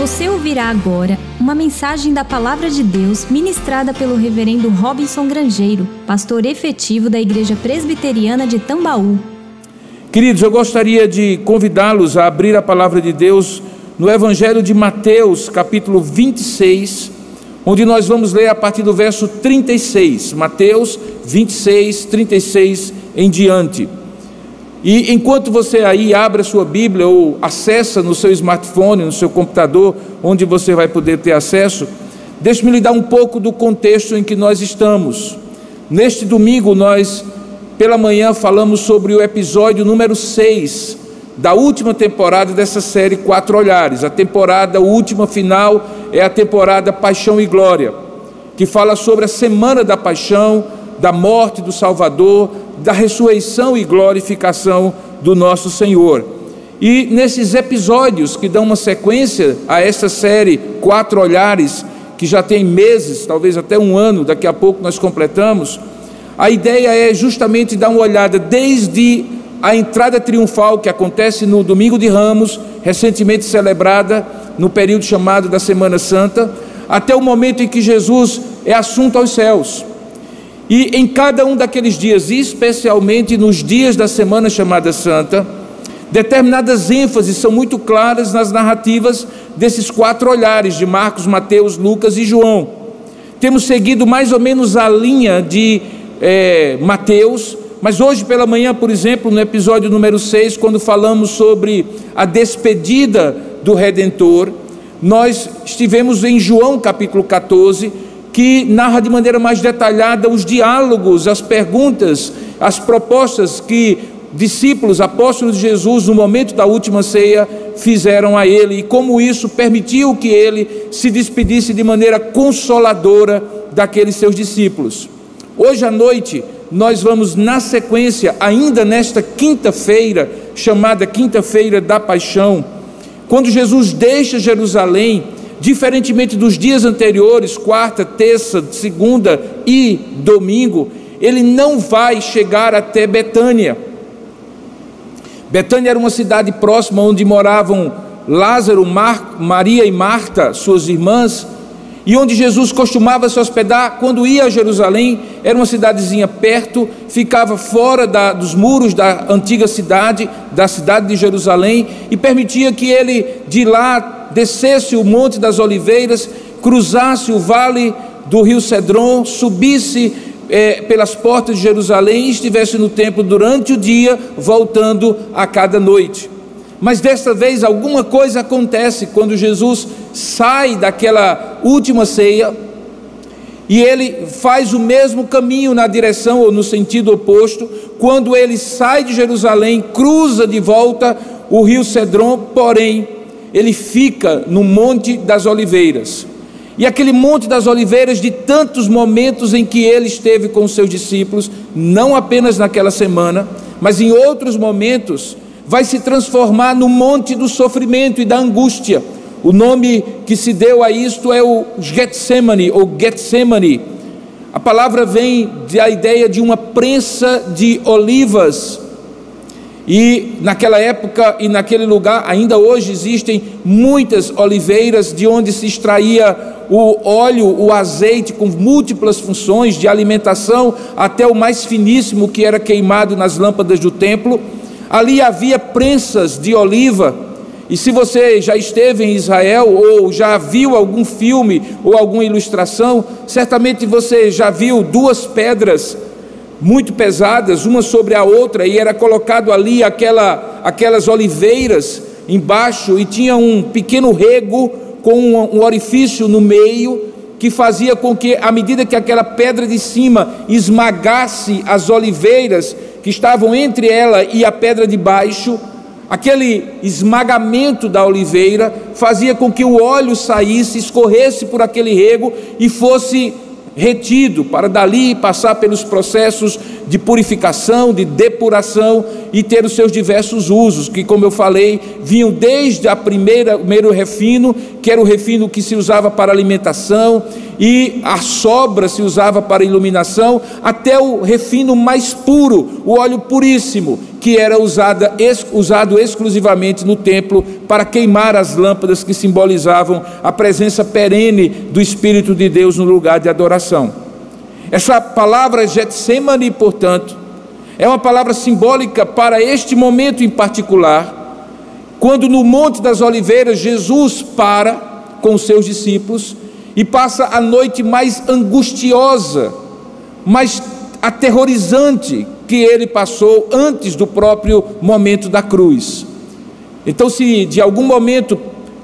Você ouvirá agora uma mensagem da Palavra de Deus ministrada pelo Reverendo Robinson Grangeiro, pastor efetivo da Igreja Presbiteriana de Tambaú. Queridos, eu gostaria de convidá-los a abrir a Palavra de Deus no Evangelho de Mateus, capítulo 26, onde nós vamos ler a partir do verso 36. Mateus 26, 36 em diante. E enquanto você aí abre a sua Bíblia ou acessa no seu smartphone, no seu computador, onde você vai poder ter acesso, deixe-me lhe dar um pouco do contexto em que nós estamos. Neste domingo, nós, pela manhã, falamos sobre o episódio número 6 da última temporada dessa série Quatro Olhares. A temporada última final é a temporada Paixão e Glória, que fala sobre a semana da paixão, da morte do Salvador, da ressurreição e glorificação do nosso Senhor. E nesses episódios que dão uma sequência a essa série Quatro Olhares, que já tem meses, talvez até um ano, daqui a pouco nós completamos, a ideia é justamente dar uma olhada desde a entrada triunfal que acontece no Domingo de Ramos, recentemente celebrada no período chamado da Semana Santa, até o momento em que Jesus é assunto aos céus. E em cada um daqueles dias, especialmente nos dias da semana chamada Santa, determinadas ênfases são muito claras nas narrativas desses quatro olhares de Marcos, Mateus, Lucas e João. Temos seguido mais ou menos a linha de é, Mateus, mas hoje pela manhã, por exemplo, no episódio número 6, quando falamos sobre a despedida do Redentor, nós estivemos em João capítulo 14 que narra de maneira mais detalhada os diálogos, as perguntas, as propostas que discípulos, apóstolos de Jesus, no momento da última ceia, fizeram a ele e como isso permitiu que ele se despedisse de maneira consoladora daqueles seus discípulos. Hoje à noite, nós vamos, na sequência, ainda nesta quinta-feira, chamada Quinta-feira da Paixão, quando Jesus deixa Jerusalém diferentemente dos dias anteriores, quarta, terça, segunda e domingo, ele não vai chegar até Betânia. Betânia era uma cidade próxima onde moravam Lázaro, Mar, Maria e Marta, suas irmãs, e onde Jesus costumava se hospedar quando ia a Jerusalém, era uma cidadezinha perto, ficava fora da, dos muros da antiga cidade, da cidade de Jerusalém, e permitia que ele de lá descesse o Monte das Oliveiras, cruzasse o vale do rio Cedron, subisse é, pelas portas de Jerusalém e estivesse no templo durante o dia, voltando a cada noite. Mas desta vez alguma coisa acontece quando Jesus sai daquela última ceia e ele faz o mesmo caminho na direção ou no sentido oposto. Quando ele sai de Jerusalém, cruza de volta o rio Cedron, porém, ele fica no Monte das Oliveiras. E aquele Monte das Oliveiras, de tantos momentos em que ele esteve com os seus discípulos, não apenas naquela semana, mas em outros momentos, vai se transformar no monte do sofrimento e da angústia. O nome que se deu a isto é o Getsemane ou Getsemane. A palavra vem da ideia de uma prensa de olivas. E naquela época e naquele lugar, ainda hoje existem muitas oliveiras de onde se extraía o óleo, o azeite com múltiplas funções de alimentação, até o mais finíssimo que era queimado nas lâmpadas do templo. Ali havia prensas de oliva. E se você já esteve em Israel ou já viu algum filme ou alguma ilustração, certamente você já viu duas pedras muito pesadas, uma sobre a outra, e era colocado ali aquela, aquelas oliveiras embaixo, e tinha um pequeno rego com um, um orifício no meio, que fazia com que, à medida que aquela pedra de cima esmagasse as oliveiras, que estavam entre ela e a pedra de baixo, aquele esmagamento da oliveira fazia com que o óleo saísse, escorresse por aquele rego e fosse retido para dali passar pelos processos de purificação, de depuração e ter os seus diversos usos, que, como eu falei, vinham desde a primeira, o primeiro refino, que era o refino que se usava para alimentação, e a sobra se usava para iluminação, até o refino mais puro, o óleo puríssimo, que era usada, usado exclusivamente no templo para queimar as lâmpadas que simbolizavam a presença perene do Espírito de Deus no lugar de adoração. Essa palavra Getsemane, portanto, é uma palavra simbólica para este momento em particular, quando no Monte das Oliveiras Jesus para com seus discípulos e passa a noite mais angustiosa, mais aterrorizante que ele passou antes do próprio momento da cruz. Então, se de algum momento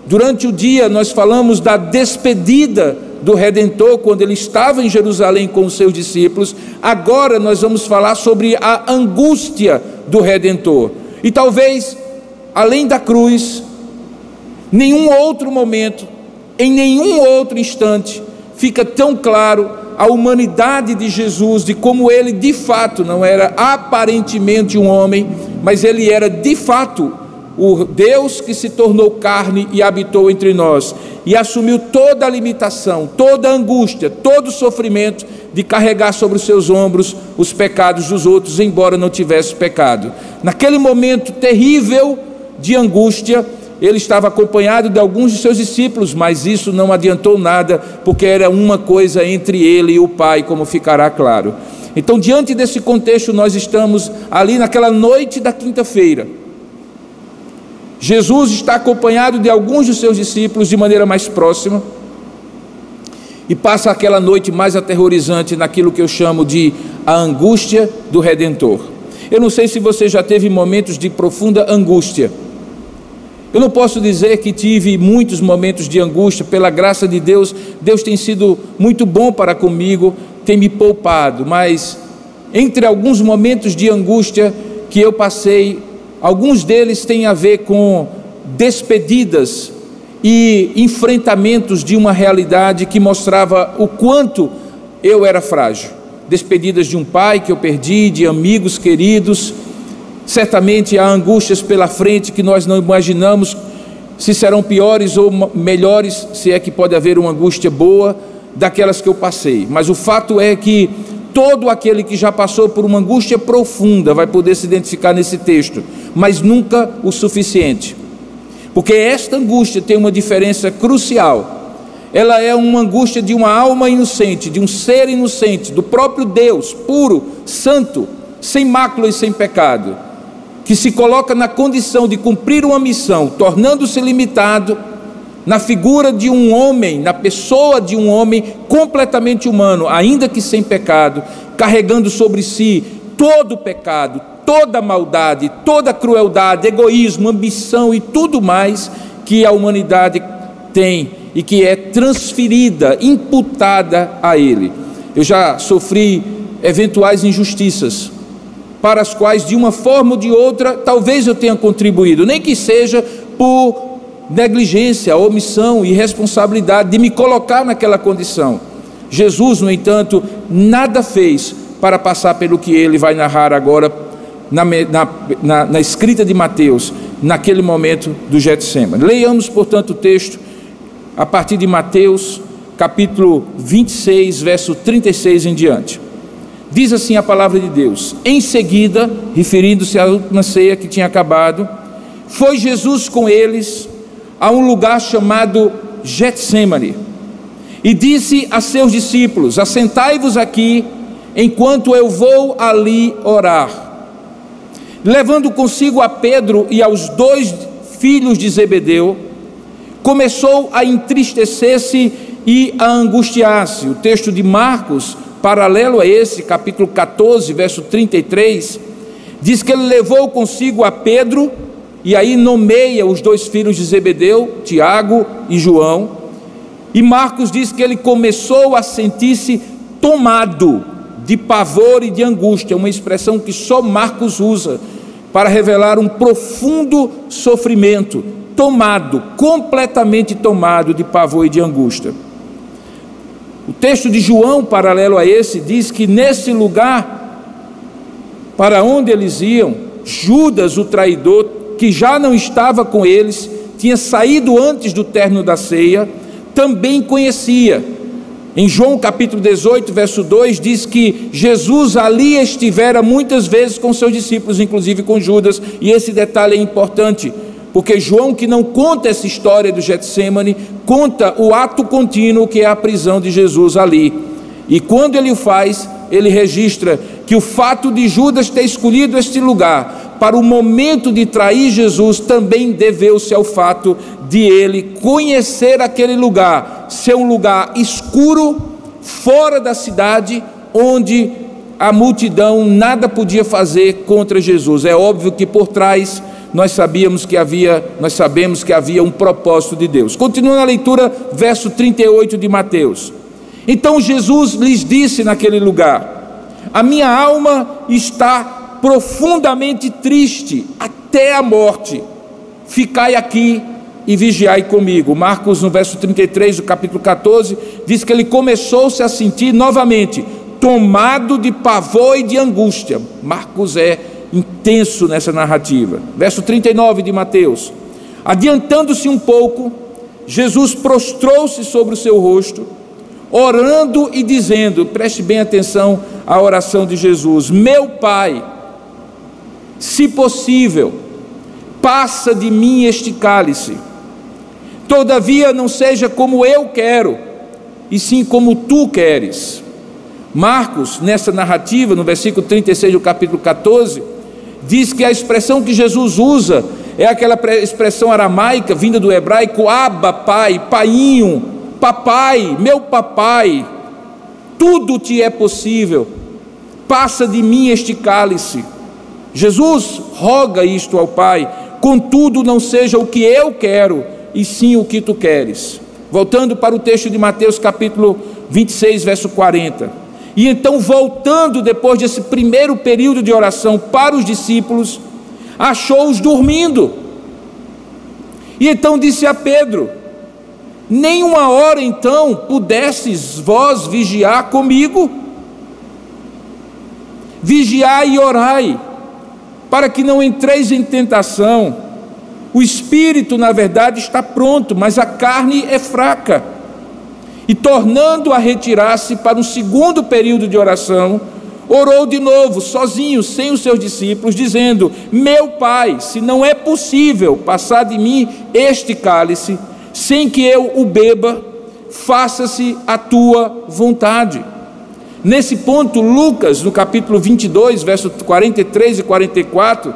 durante o dia nós falamos da despedida do Redentor quando ele estava em Jerusalém com os seus discípulos, agora nós vamos falar sobre a angústia do Redentor. E talvez, além da cruz, nenhum outro momento, em nenhum outro instante, fica tão claro a humanidade de Jesus, de como ele de fato não era aparentemente um homem, mas ele era de fato o Deus que se tornou carne e habitou entre nós, e assumiu toda a limitação, toda a angústia, todo o sofrimento de carregar sobre os seus ombros os pecados dos outros, embora não tivesse pecado. Naquele momento terrível de angústia, ele estava acompanhado de alguns de seus discípulos, mas isso não adiantou nada, porque era uma coisa entre ele e o Pai, como ficará claro. Então, diante desse contexto, nós estamos ali naquela noite da quinta-feira Jesus está acompanhado de alguns dos seus discípulos de maneira mais próxima e passa aquela noite mais aterrorizante naquilo que eu chamo de a angústia do Redentor. Eu não sei se você já teve momentos de profunda angústia. Eu não posso dizer que tive muitos momentos de angústia, pela graça de Deus, Deus tem sido muito bom para comigo, tem me poupado, mas entre alguns momentos de angústia que eu passei, Alguns deles têm a ver com despedidas e enfrentamentos de uma realidade que mostrava o quanto eu era frágil. Despedidas de um pai que eu perdi, de amigos queridos. Certamente há angústias pela frente que nós não imaginamos se serão piores ou melhores, se é que pode haver uma angústia boa daquelas que eu passei. Mas o fato é que todo aquele que já passou por uma angústia profunda vai poder se identificar nesse texto, mas nunca o suficiente. Porque esta angústia tem uma diferença crucial. Ela é uma angústia de uma alma inocente, de um ser inocente, do próprio Deus, puro, santo, sem mácula e sem pecado, que se coloca na condição de cumprir uma missão, tornando-se limitado na figura de um homem, na pessoa de um homem completamente humano, ainda que sem pecado, carregando sobre si todo o pecado, toda a maldade, toda a crueldade, egoísmo, ambição e tudo mais que a humanidade tem e que é transferida, imputada a ele. Eu já sofri eventuais injustiças, para as quais, de uma forma ou de outra, talvez eu tenha contribuído, nem que seja por negligência, omissão e responsabilidade de me colocar naquela condição. Jesus, no entanto, nada fez para passar pelo que ele vai narrar agora na, na, na, na escrita de Mateus, naquele momento do Getsemane. Leiamos, portanto, o texto a partir de Mateus, capítulo 26, verso 36 em diante. Diz assim a palavra de Deus: Em seguida, referindo-se à última ceia que tinha acabado, foi Jesus com eles a um lugar chamado Getsemane e disse a seus discípulos: Assentai-vos aqui enquanto eu vou ali orar. Levando consigo a Pedro e aos dois filhos de Zebedeu, começou a entristecer-se e a angustiar-se. O texto de Marcos, paralelo a esse, capítulo 14, verso 33, diz que ele levou consigo a Pedro e aí nomeia os dois filhos de Zebedeu, Tiago e João. E Marcos diz que ele começou a sentir-se tomado de pavor e de angústia, uma expressão que só Marcos usa para revelar um profundo sofrimento, tomado, completamente tomado de pavor e de angústia. O texto de João, paralelo a esse, diz que nesse lugar para onde eles iam, Judas, o traidor, que já não estava com eles, tinha saído antes do término da ceia, também conhecia. Em João capítulo 18, verso 2, diz que Jesus ali estivera muitas vezes com seus discípulos, inclusive com Judas, e esse detalhe é importante, porque João, que não conta essa história do Getsemane, conta o ato contínuo que é a prisão de Jesus ali. E quando ele o faz, ele registra que o fato de Judas ter escolhido este lugar para o momento de trair Jesus também deveu-se ao fato de ele conhecer aquele lugar, ser um lugar escuro, fora da cidade, onde a multidão nada podia fazer contra Jesus. É óbvio que por trás nós sabíamos que havia, nós sabemos que havia um propósito de Deus. Continua na leitura, verso 38 de Mateus. Então Jesus lhes disse naquele lugar: A minha alma está profundamente triste até a morte. Ficai aqui e vigiai comigo. Marcos, no verso 33 do capítulo 14, diz que ele começou-se a sentir novamente tomado de pavor e de angústia. Marcos é intenso nessa narrativa. Verso 39 de Mateus. Adiantando-se um pouco, Jesus prostrou-se sobre o seu rosto, orando e dizendo: preste bem atenção à oração de Jesus: Meu Pai, se possível, passa de mim este cálice, todavia não seja como eu quero, e sim como tu queres. Marcos, nessa narrativa, no versículo 36 do capítulo 14, diz que a expressão que Jesus usa é aquela expressão aramaica vinda do hebraico aba, pai, painho, papai, meu papai, tudo te é possível, passa de mim este cálice. Jesus roga isto ao Pai, contudo não seja o que eu quero, e sim o que tu queres. Voltando para o texto de Mateus capítulo 26, verso 40. E então, voltando depois desse primeiro período de oração para os discípulos, achou-os dormindo. E então disse a Pedro: Nem uma hora então pudesses vós vigiar comigo? Vigiai e orai, para que não entreis em tentação. O espírito, na verdade, está pronto, mas a carne é fraca. E tornando a retirar-se para um segundo período de oração, orou de novo, sozinho, sem os seus discípulos, dizendo: Meu pai, se não é possível passar de mim este cálice, sem que eu o beba, faça-se a tua vontade. Nesse ponto, Lucas, no capítulo 22, versos 43 e 44,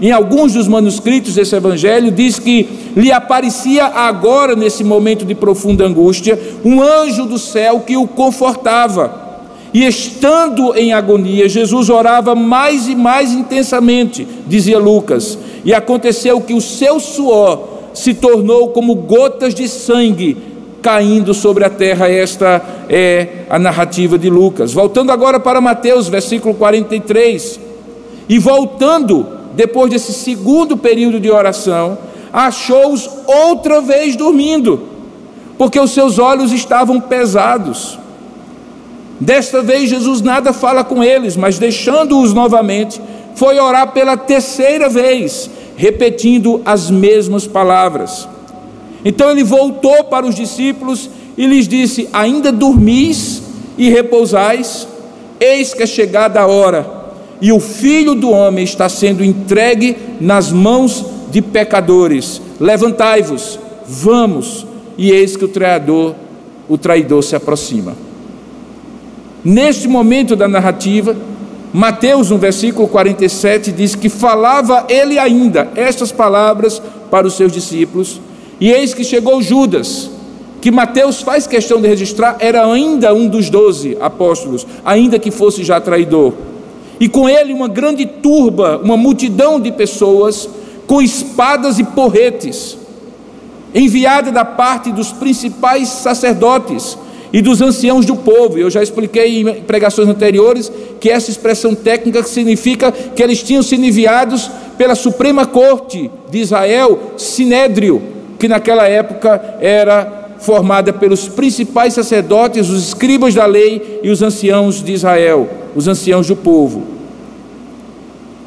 em alguns dos manuscritos desse evangelho, diz que lhe aparecia agora, nesse momento de profunda angústia, um anjo do céu que o confortava. E estando em agonia, Jesus orava mais e mais intensamente, dizia Lucas, e aconteceu que o seu suor se tornou como gotas de sangue caindo sobre a terra. Esta é a narrativa de Lucas. Voltando agora para Mateus, versículo 43. E voltando depois desse segundo período de oração, achou-os outra vez dormindo, porque os seus olhos estavam pesados. Desta vez Jesus nada fala com eles, mas deixando-os novamente, foi orar pela terceira vez, repetindo as mesmas palavras. Então ele voltou para os discípulos e lhes disse: Ainda dormis e repousais? Eis que é chegada a hora e o filho do homem está sendo entregue nas mãos de pecadores. Levantai-vos, vamos, e eis que o traidor, o traidor se aproxima. Neste momento da narrativa, Mateus, no versículo 47, diz que falava ele ainda estas palavras para os seus discípulos, e eis que chegou Judas, que Mateus faz questão de registrar, era ainda um dos doze apóstolos, ainda que fosse já traidor e com ele uma grande turba, uma multidão de pessoas com espadas e porretes, enviada da parte dos principais sacerdotes e dos anciãos do povo. Eu já expliquei em pregações anteriores que essa expressão técnica significa que eles tinham sido enviados pela Suprema Corte de Israel, Sinédrio, que naquela época era formada pelos principais sacerdotes, os escribas da lei e os anciãos de Israel, os anciãos do povo.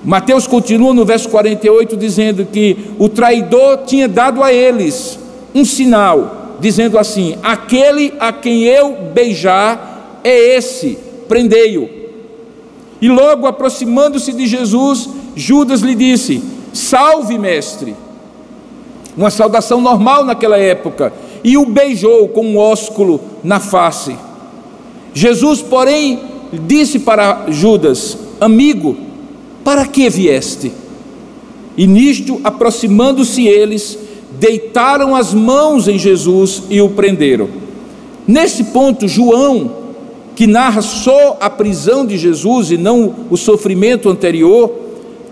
Mateus continua no verso 48 dizendo que o traidor tinha dado a eles um sinal, dizendo assim: Aquele a quem eu beijar é esse, prendei-o. E logo aproximando-se de Jesus, Judas lhe disse: Salve, mestre. Uma saudação normal naquela época. E o beijou com um ósculo na face. Jesus, porém, disse para Judas: Amigo, para que vieste? E nisto, aproximando-se eles, deitaram as mãos em Jesus e o prenderam. Nesse ponto, João, que narra só a prisão de Jesus e não o sofrimento anterior,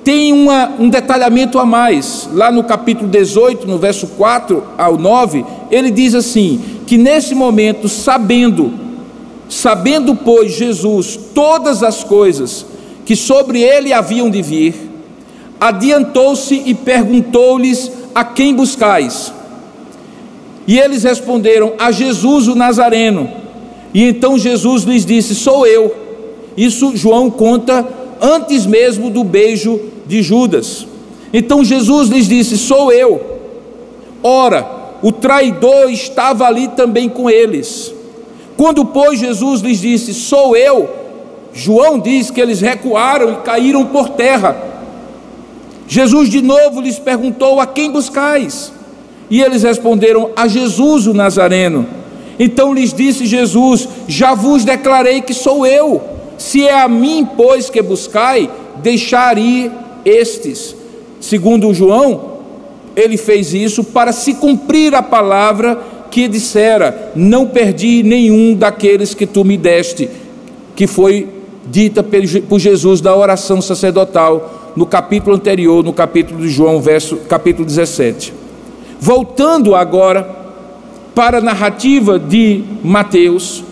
tem uma, um detalhamento a mais. Lá no capítulo 18, no verso 4 ao 9, ele diz assim: que nesse momento, sabendo, sabendo, pois, Jesus todas as coisas que sobre ele haviam de vir, adiantou-se e perguntou-lhes: A quem buscais? E eles responderam: A Jesus o Nazareno. E então Jesus lhes disse: Sou eu. Isso João conta antes mesmo do beijo de Judas. Então Jesus lhes disse: Sou eu. Ora, o traidor estava ali também com eles. Quando, pois, Jesus lhes disse: Sou eu, João diz que eles recuaram e caíram por terra. Jesus de novo lhes perguntou: A quem buscais? E eles responderam: A Jesus o Nazareno. Então lhes disse Jesus: Já vos declarei que sou eu. Se é a mim, pois, que buscai, deixar ir estes. Segundo João, ele fez isso para se cumprir a palavra que dissera: Não perdi nenhum daqueles que tu me deste, que foi dita por Jesus da oração sacerdotal no capítulo anterior, no capítulo de João, verso capítulo 17. Voltando agora para a narrativa de Mateus,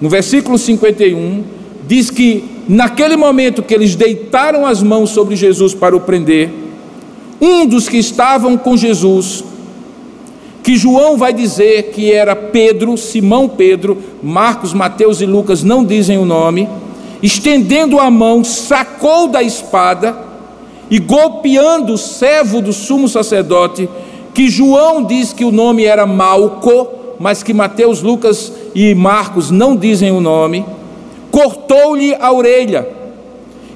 no versículo 51, diz que naquele momento que eles deitaram as mãos sobre Jesus para o prender, um dos que estavam com Jesus que João vai dizer que era Pedro, Simão Pedro, Marcos, Mateus e Lucas não dizem o nome, estendendo a mão, sacou da espada e golpeando o servo do sumo sacerdote, que João diz que o nome era Malco, mas que Mateus, Lucas e Marcos não dizem o nome, cortou-lhe a orelha.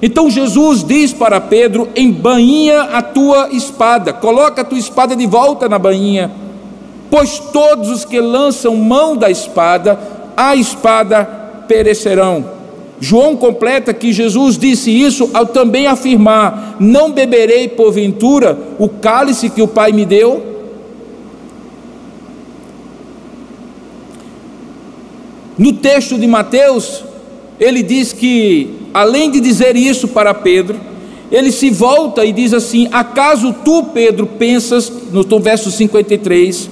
Então Jesus diz para Pedro: embainha a tua espada, coloca a tua espada de volta na bainha pois todos os que lançam mão da espada, a espada perecerão. João completa que Jesus disse isso ao também afirmar: Não beberei porventura o cálice que o Pai me deu? No texto de Mateus, ele diz que, além de dizer isso para Pedro, ele se volta e diz assim: Acaso tu, Pedro, pensas, no verso 53,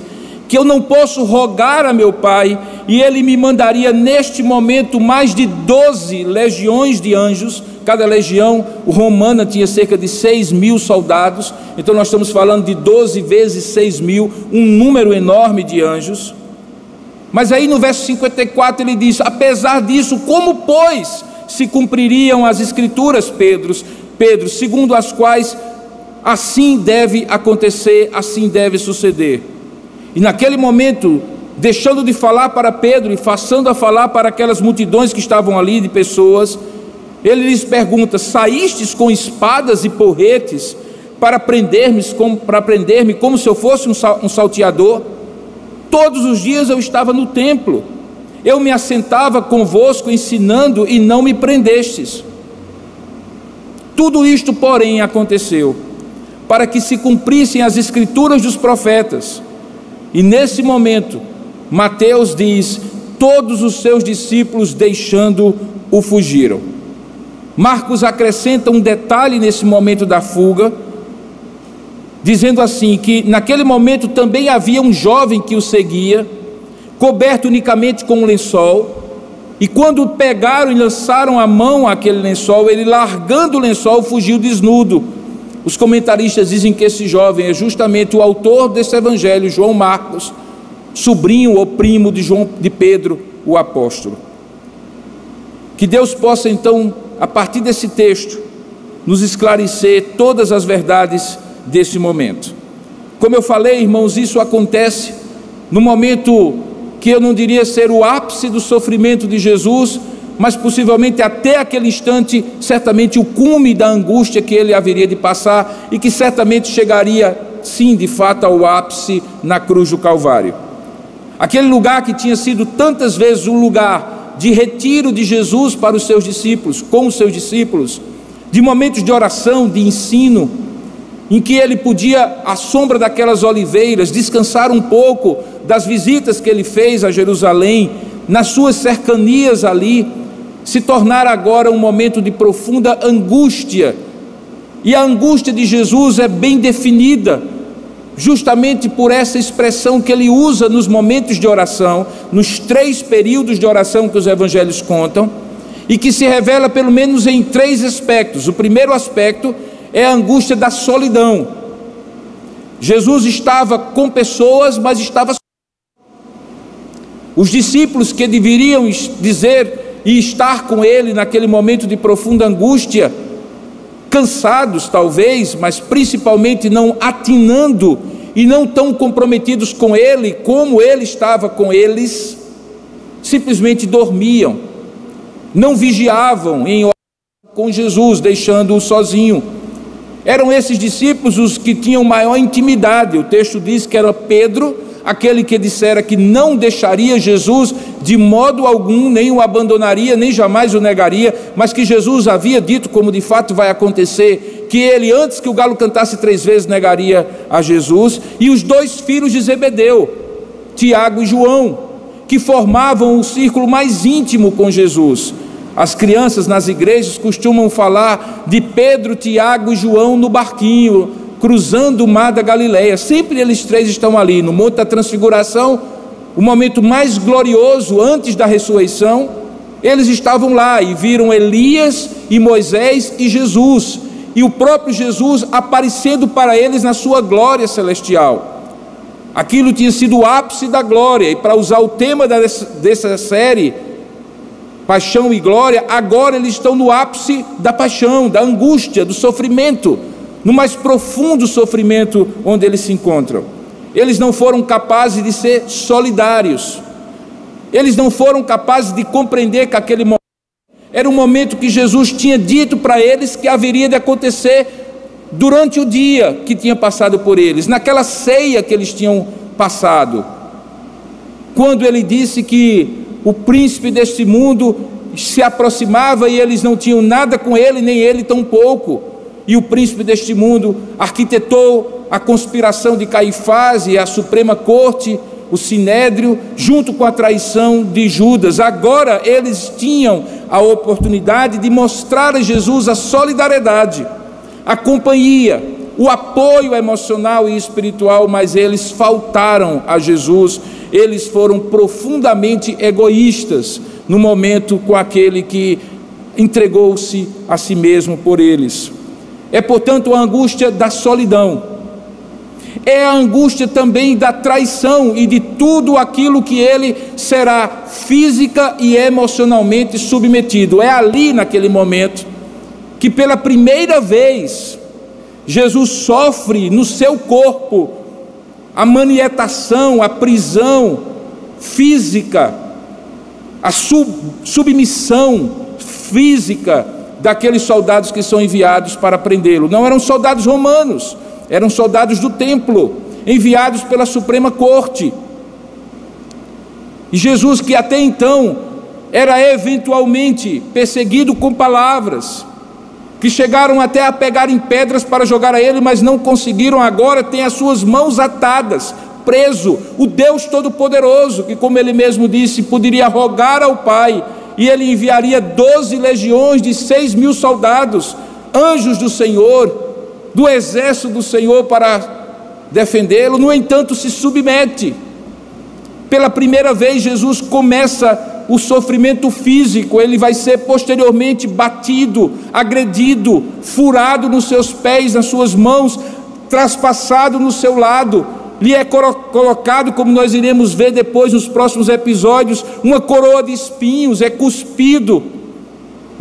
que eu não posso rogar a meu pai, e ele me mandaria neste momento mais de 12 legiões de anjos. Cada legião romana tinha cerca de 6 mil soldados, então nós estamos falando de 12 vezes 6 mil, um número enorme de anjos. Mas aí no verso 54 ele diz: Apesar disso, como pois se cumpririam as escrituras, Pedro, Pedro, segundo as quais assim deve acontecer, assim deve suceder. E naquele momento, deixando de falar para Pedro e passando a falar para aquelas multidões que estavam ali de pessoas, ele lhes pergunta: Saístes com espadas e porretes para prender-me como, para prender como se eu fosse um salteador? Todos os dias eu estava no templo, eu me assentava convosco ensinando e não me prendestes. Tudo isto, porém, aconteceu para que se cumprissem as escrituras dos profetas e nesse momento, Mateus diz: todos os seus discípulos deixando-o fugiram. Marcos acrescenta um detalhe nesse momento da fuga, dizendo assim: que naquele momento também havia um jovem que o seguia, coberto unicamente com um lençol, e quando pegaram e lançaram a mão àquele lençol, ele largando o lençol fugiu desnudo os comentaristas dizem que esse jovem é justamente o autor desse evangelho, João Marcos, sobrinho ou primo de João de Pedro, o apóstolo. Que Deus possa então, a partir desse texto, nos esclarecer todas as verdades desse momento. Como eu falei, irmãos, isso acontece no momento que eu não diria ser o ápice do sofrimento de Jesus, mas possivelmente até aquele instante, certamente o cume da angústia que ele haveria de passar e que certamente chegaria, sim, de fato, ao ápice na cruz do Calvário. Aquele lugar que tinha sido tantas vezes um lugar de retiro de Jesus para os seus discípulos, com os seus discípulos, de momentos de oração, de ensino, em que ele podia, à sombra daquelas oliveiras, descansar um pouco das visitas que ele fez a Jerusalém, nas suas cercanias ali, se tornar agora um momento de profunda angústia. E a angústia de Jesus é bem definida justamente por essa expressão que ele usa nos momentos de oração, nos três períodos de oração que os evangelhos contam, e que se revela pelo menos em três aspectos. O primeiro aspecto é a angústia da solidão. Jesus estava com pessoas, mas estava os discípulos que deveriam dizer e estar com ele naquele momento de profunda angústia, cansados talvez, mas principalmente não atinando e não tão comprometidos com Ele como Ele estava com eles, simplesmente dormiam, não vigiavam em com Jesus, deixando-o sozinho. Eram esses discípulos os que tinham maior intimidade. O texto diz que era Pedro, aquele que dissera que não deixaria Jesus de modo algum, nem o abandonaria, nem jamais o negaria, mas que Jesus havia dito, como de fato vai acontecer, que ele, antes que o galo cantasse três vezes, negaria a Jesus, e os dois filhos de Zebedeu, Tiago e João, que formavam o círculo mais íntimo com Jesus. As crianças nas igrejas costumam falar de Pedro, Tiago e João no barquinho, cruzando o mar da Galileia. Sempre eles três estão ali, no Monte da Transfiguração, o momento mais glorioso antes da ressurreição. Eles estavam lá e viram Elias e Moisés e Jesus, e o próprio Jesus aparecendo para eles na sua glória celestial. Aquilo tinha sido o ápice da glória, e para usar o tema dessa série, Paixão e Glória, agora eles estão no ápice da paixão, da angústia, do sofrimento no mais profundo sofrimento onde eles se encontram. Eles não foram capazes de ser solidários, eles não foram capazes de compreender que aquele momento era um momento que Jesus tinha dito para eles que haveria de acontecer durante o dia que tinha passado por eles, naquela ceia que eles tinham passado. Quando ele disse que o príncipe deste mundo se aproximava e eles não tinham nada com ele, nem ele tampouco e o príncipe deste mundo arquitetou a conspiração de Caifás e a Suprema Corte, o Sinédrio, junto com a traição de Judas. Agora eles tinham a oportunidade de mostrar a Jesus a solidariedade, a companhia, o apoio emocional e espiritual, mas eles faltaram a Jesus, eles foram profundamente egoístas no momento com aquele que entregou-se a si mesmo por eles. É, portanto, a angústia da solidão. É a angústia também da traição e de tudo aquilo que ele será física e emocionalmente submetido. É ali, naquele momento, que pela primeira vez Jesus sofre no seu corpo a manietação, a prisão física, a sub, submissão física daqueles soldados que são enviados para prendê-lo. Não eram soldados romanos, eram soldados do templo, enviados pela Suprema Corte. E Jesus, que até então era eventualmente perseguido com palavras, que chegaram até a pegar em pedras para jogar a ele, mas não conseguiram, agora tem as suas mãos atadas, preso, o Deus Todo-Poderoso, que, como ele mesmo disse, poderia rogar ao Pai e ele enviaria doze legiões de seis mil soldados, anjos do Senhor, do exército do Senhor para defendê-lo. No entanto, se submete. Pela primeira vez, Jesus começa o sofrimento físico, ele vai ser posteriormente batido, agredido, furado nos seus pés, nas suas mãos, traspassado no seu lado lhe é colocado, como nós iremos ver depois nos próximos episódios, uma coroa de espinhos, é cuspido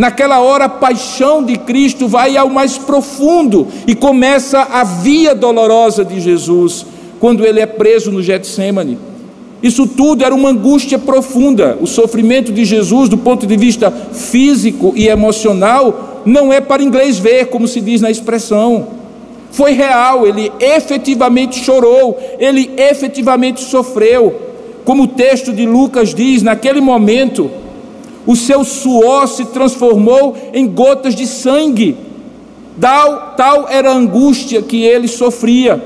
Naquela hora, a paixão de Cristo vai ao mais profundo e começa a via dolorosa de Jesus, quando ele é preso no Getsemane. Isso tudo era uma angústia profunda. O sofrimento de Jesus, do ponto de vista físico e emocional, não é para inglês ver, como se diz na expressão. Foi real, ele efetivamente chorou, ele efetivamente sofreu. Como o texto de Lucas diz, naquele momento, o seu suor se transformou em gotas de sangue. Tal, tal era a angústia que ele sofria.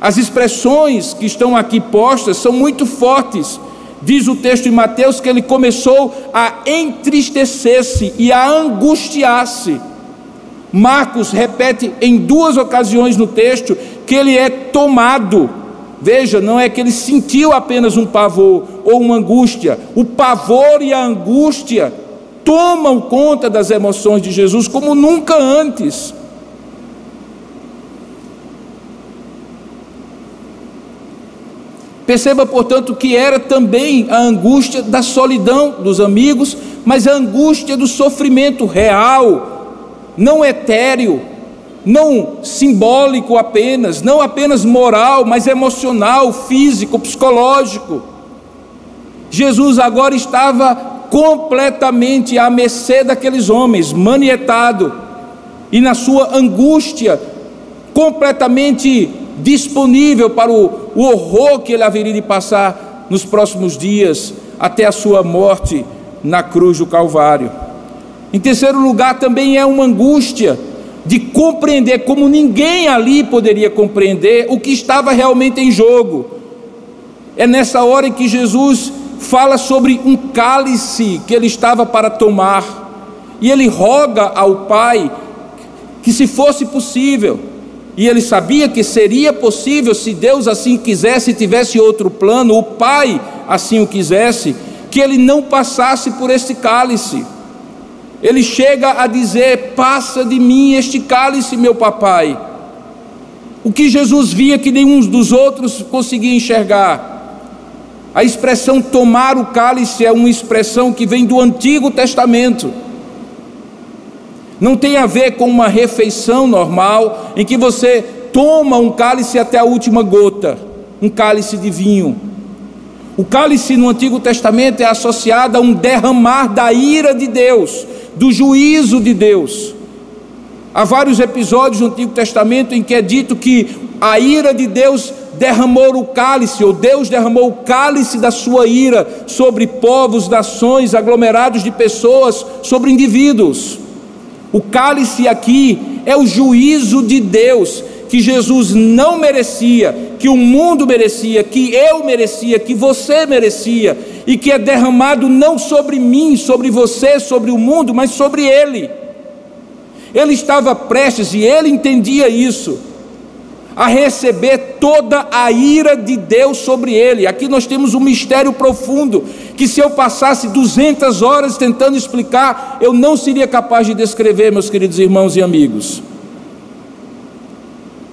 As expressões que estão aqui postas são muito fortes. Diz o texto de Mateus que ele começou a entristecer-se e a angustiar-se. Marcos repete em duas ocasiões no texto que ele é tomado. Veja, não é que ele sentiu apenas um pavor ou uma angústia, o pavor e a angústia tomam conta das emoções de Jesus como nunca antes. Perceba, portanto, que era também a angústia da solidão dos amigos, mas a angústia do sofrimento real, não etéreo, não simbólico apenas, não apenas moral, mas emocional, físico, psicológico. Jesus agora estava completamente à mercê daqueles homens, manietado, e na sua angústia, completamente disponível para o, o horror que ele haveria de passar nos próximos dias, até a sua morte na cruz do Calvário. Em terceiro lugar, também é uma angústia de compreender, como ninguém ali poderia compreender, o que estava realmente em jogo. É nessa hora que Jesus fala sobre um cálice que ele estava para tomar, e ele roga ao Pai que, se fosse possível, e ele sabia que seria possível se Deus assim quisesse tivesse outro plano, o Pai assim o quisesse, que ele não passasse por esse cálice. Ele chega a dizer: Passa de mim este cálice, meu papai. O que Jesus via que nenhum dos outros conseguia enxergar. A expressão tomar o cálice é uma expressão que vem do Antigo Testamento. Não tem a ver com uma refeição normal em que você toma um cálice até a última gota, um cálice de vinho. O cálice no Antigo Testamento é associado a um derramar da ira de Deus do juízo de Deus. Há vários episódios no Antigo Testamento em que é dito que a ira de Deus derramou o cálice, ou Deus derramou o cálice da sua ira sobre povos, nações, aglomerados de pessoas, sobre indivíduos. O cálice aqui é o juízo de Deus que Jesus não merecia, que o mundo merecia, que eu merecia, que você merecia, e que é derramado não sobre mim, sobre você, sobre o mundo, mas sobre ele. Ele estava prestes, e ele entendia isso, a receber toda a ira de Deus sobre ele. Aqui nós temos um mistério profundo, que se eu passasse 200 horas tentando explicar, eu não seria capaz de descrever, meus queridos irmãos e amigos.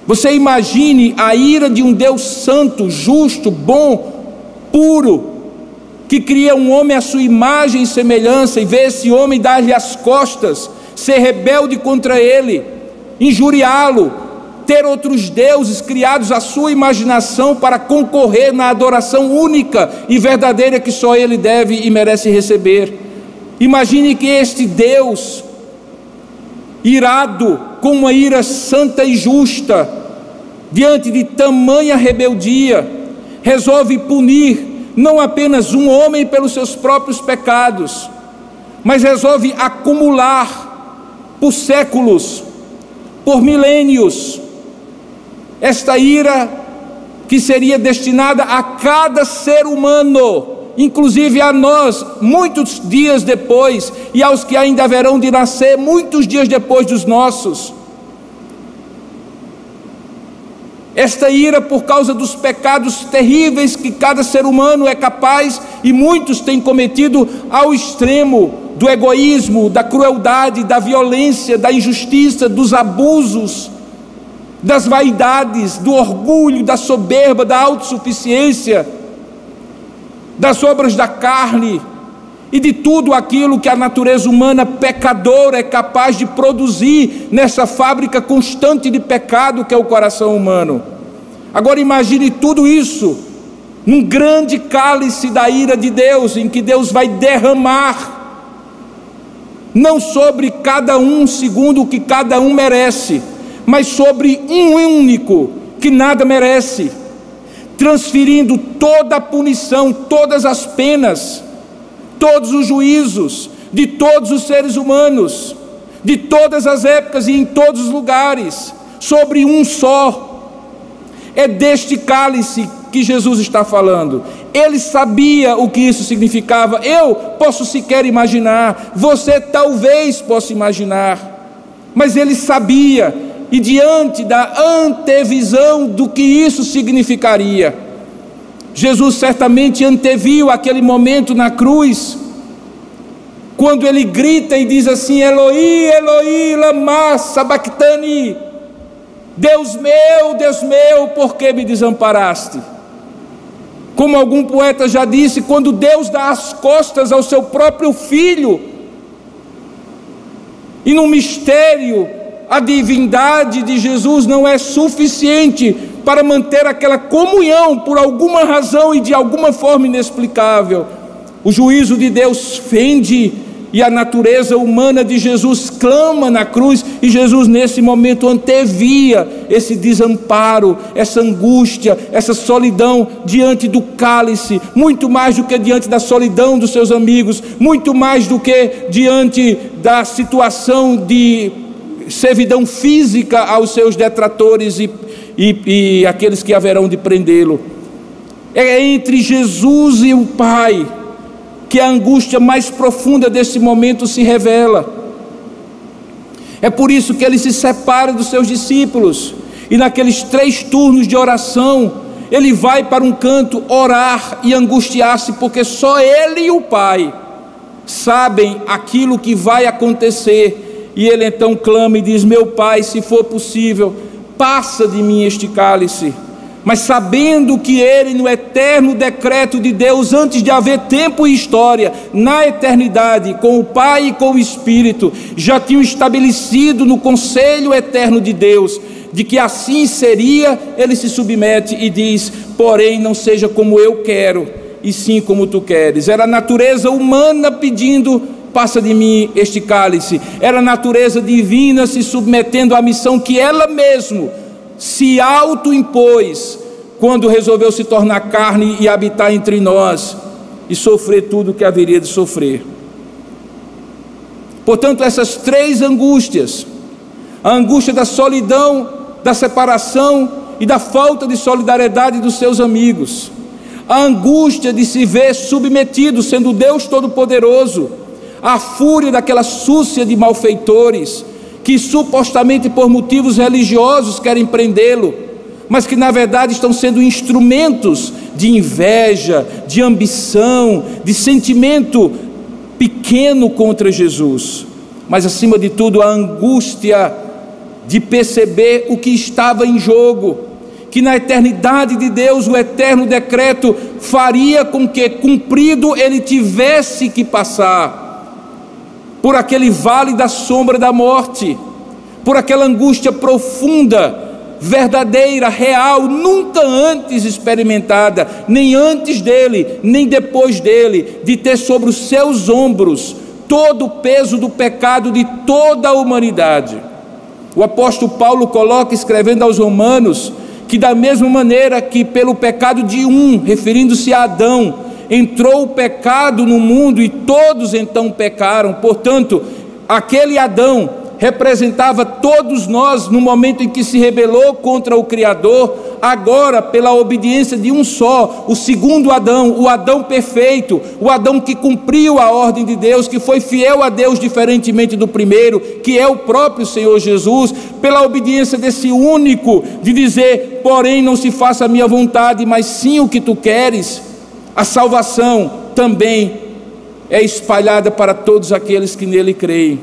Você imagine a ira de um Deus santo, justo, bom, puro, que cria um homem à sua imagem e semelhança e vê esse homem dar-lhe as costas, ser rebelde contra ele, injuriá-lo, ter outros deuses criados à sua imaginação para concorrer na adoração única e verdadeira que só ele deve e merece receber. Imagine que este Deus, irado, com uma ira santa e justa, diante de tamanha rebeldia, resolve punir não apenas um homem pelos seus próprios pecados, mas resolve acumular por séculos, por milênios, esta ira que seria destinada a cada ser humano inclusive a nós, muitos dias depois, e aos que ainda haverão de nascer muitos dias depois dos nossos. Esta ira por causa dos pecados terríveis que cada ser humano é capaz e muitos têm cometido ao extremo do egoísmo, da crueldade, da violência, da injustiça, dos abusos, das vaidades, do orgulho, da soberba, da autossuficiência das obras da carne e de tudo aquilo que a natureza humana pecadora é capaz de produzir nessa fábrica constante de pecado que é o coração humano. Agora imagine tudo isso num grande cálice da ira de Deus, em que Deus vai derramar, não sobre cada um segundo o que cada um merece, mas sobre um único que nada merece, transferindo toda a punição, todas as penas, todos os juízos de todos os seres humanos, de todas as épocas e em todos os lugares, sobre um só. É deste cálice que Jesus está falando. Ele sabia o que isso significava. Eu posso sequer imaginar, você talvez possa imaginar, mas ele sabia, e diante da antevisão do que isso significaria, Jesus certamente anteviu aquele momento na cruz, quando ele grita e diz assim: Eloi, Eloi, lama sabachthani. Deus meu, Deus meu, por que me desamparaste? Como algum poeta já disse, quando Deus dá as costas ao seu próprio filho, e no mistério, a divindade de Jesus não é suficiente para manter aquela comunhão por alguma razão e de alguma forma inexplicável. O juízo de Deus fende e a natureza humana de Jesus clama na cruz, e Jesus, nesse momento, antevia esse desamparo, essa angústia, essa solidão diante do cálice, muito mais do que diante da solidão dos seus amigos, muito mais do que diante da situação de servidão física aos seus detratores e e, e aqueles que haverão de prendê-lo. É entre Jesus e o Pai que a angústia mais profunda desse momento se revela. É por isso que ele se separa dos seus discípulos e naqueles três turnos de oração, ele vai para um canto orar e angustiar-se, porque só ele e o Pai sabem aquilo que vai acontecer. E ele então clama e diz: Meu Pai, se for possível, passa de mim este cálice, mas sabendo que ele, no eterno decreto de Deus, antes de haver tempo e história, na eternidade, com o Pai e com o Espírito, já tinham estabelecido no conselho eterno de Deus, de que assim seria, ele se submete e diz: Porém, não seja como eu quero, e sim como tu queres. Era a natureza humana pedindo passa de mim este cálice. Era a natureza divina se submetendo à missão que ela mesma se autoimpôs quando resolveu se tornar carne e habitar entre nós e sofrer tudo o que haveria de sofrer. Portanto, essas três angústias, a angústia da solidão, da separação e da falta de solidariedade dos seus amigos, a angústia de se ver submetido, sendo Deus Todo-Poderoso, a fúria daquela súcia de malfeitores que supostamente por motivos religiosos querem prendê-lo, mas que na verdade estão sendo instrumentos de inveja, de ambição, de sentimento pequeno contra Jesus, mas acima de tudo a angústia de perceber o que estava em jogo, que na eternidade de Deus o eterno decreto faria com que cumprido ele tivesse que passar por aquele vale da sombra da morte, por aquela angústia profunda, verdadeira, real, nunca antes experimentada, nem antes dele, nem depois dele, de ter sobre os seus ombros todo o peso do pecado de toda a humanidade. O apóstolo Paulo coloca, escrevendo aos Romanos, que da mesma maneira que pelo pecado de um, referindo-se a Adão, entrou o pecado no mundo e todos então pecaram. Portanto, aquele Adão representava todos nós no momento em que se rebelou contra o Criador, agora, pela obediência de um só, o segundo Adão, o Adão perfeito, o Adão que cumpriu a ordem de Deus, que foi fiel a Deus diferentemente do primeiro, que é o próprio Senhor Jesus, pela obediência desse único, de dizer: porém, não se faça a minha vontade, mas sim o que tu queres. A salvação também é espalhada para todos aqueles que nele creem.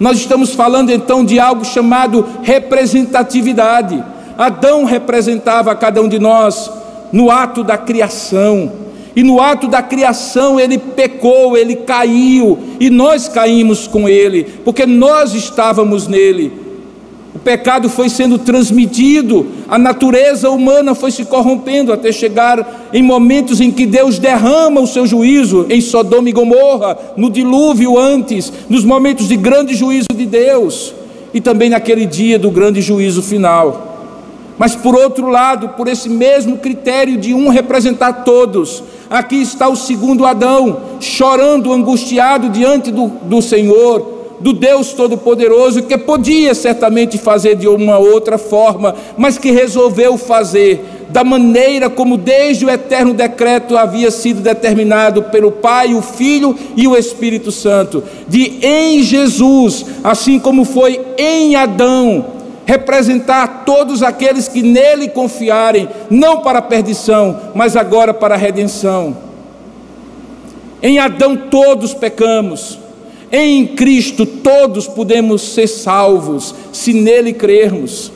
Nós estamos falando então de algo chamado representatividade. Adão representava cada um de nós no ato da criação. E no ato da criação ele pecou, ele caiu, e nós caímos com ele, porque nós estávamos nele. O pecado foi sendo transmitido, a natureza humana foi se corrompendo até chegar em momentos em que Deus derrama o seu juízo em Sodoma e Gomorra, no dilúvio antes, nos momentos de grande juízo de Deus e também naquele dia do grande juízo final. Mas por outro lado, por esse mesmo critério de um representar todos, aqui está o segundo Adão, chorando, angustiado diante do, do Senhor, do Deus Todo-Poderoso, que podia certamente fazer de uma outra forma, mas que resolveu fazer da maneira como desde o eterno decreto havia sido determinado pelo Pai, o Filho e o Espírito Santo, de em Jesus, assim como foi em Adão, representar todos aqueles que nele confiarem, não para a perdição, mas agora para a redenção. Em Adão todos pecamos, em Cristo todos podemos ser salvos, se nele crermos.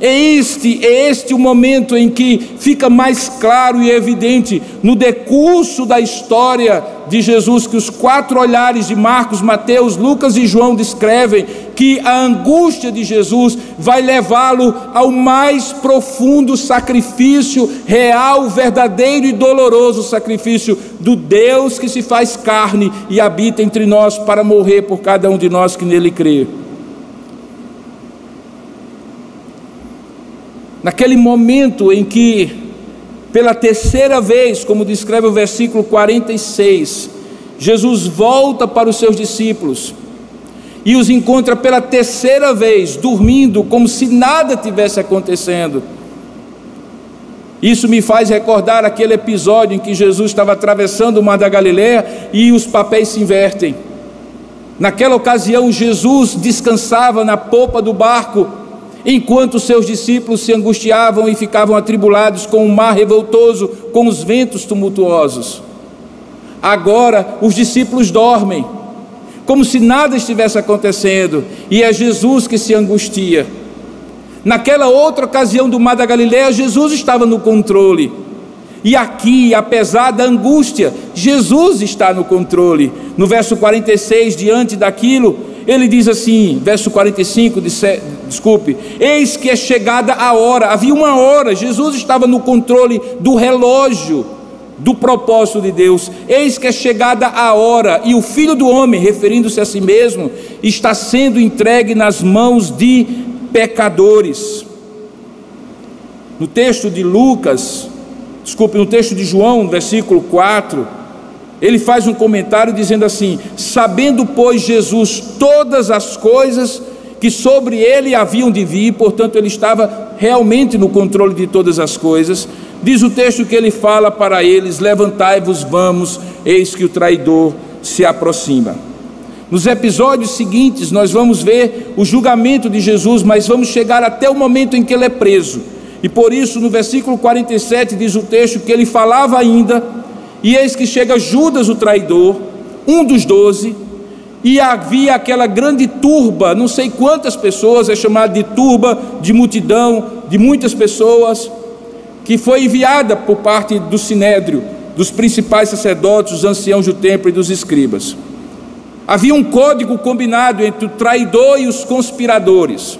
É este, é este o momento em que fica mais claro e evidente no decurso da história de Jesus que os quatro olhares de Marcos, Mateus, Lucas e João descrevem que a angústia de Jesus vai levá-lo ao mais profundo sacrifício real, verdadeiro e doloroso sacrifício do Deus que se faz carne e habita entre nós para morrer por cada um de nós que nele crê. Naquele momento em que, pela terceira vez, como descreve o versículo 46, Jesus volta para os seus discípulos e os encontra pela terceira vez dormindo, como se nada tivesse acontecendo. Isso me faz recordar aquele episódio em que Jesus estava atravessando o mar da Galileia e os papéis se invertem. Naquela ocasião, Jesus descansava na popa do barco enquanto seus discípulos se angustiavam e ficavam atribulados com o mar revoltoso, com os ventos tumultuosos. Agora os discípulos dormem, como se nada estivesse acontecendo, e é Jesus que se angustia. Naquela outra ocasião do mar da Galileia, Jesus estava no controle. E aqui, apesar da angústia, Jesus está no controle. No verso 46, diante daquilo, ele diz assim, verso 45, desculpe: Eis que é chegada a hora, havia uma hora, Jesus estava no controle do relógio do propósito de Deus. Eis que é chegada a hora, e o filho do homem, referindo-se a si mesmo, está sendo entregue nas mãos de pecadores. No texto de Lucas, desculpe, no texto de João, versículo 4, ele faz um comentário dizendo assim: Sabendo, pois, Jesus todas as coisas que sobre ele haviam de vir, portanto, ele estava realmente no controle de todas as coisas. Diz o texto que ele fala para eles: Levantai-vos, vamos, eis que o traidor se aproxima. Nos episódios seguintes, nós vamos ver o julgamento de Jesus, mas vamos chegar até o momento em que ele é preso. E por isso, no versículo 47, diz o texto que ele falava ainda e eis que chega Judas, o traidor, um dos doze, e havia aquela grande turba, não sei quantas pessoas, é chamado de turba, de multidão, de muitas pessoas, que foi enviada por parte do sinédrio, dos principais sacerdotes, dos anciãos do templo e dos escribas. Havia um código combinado entre o traidor e os conspiradores.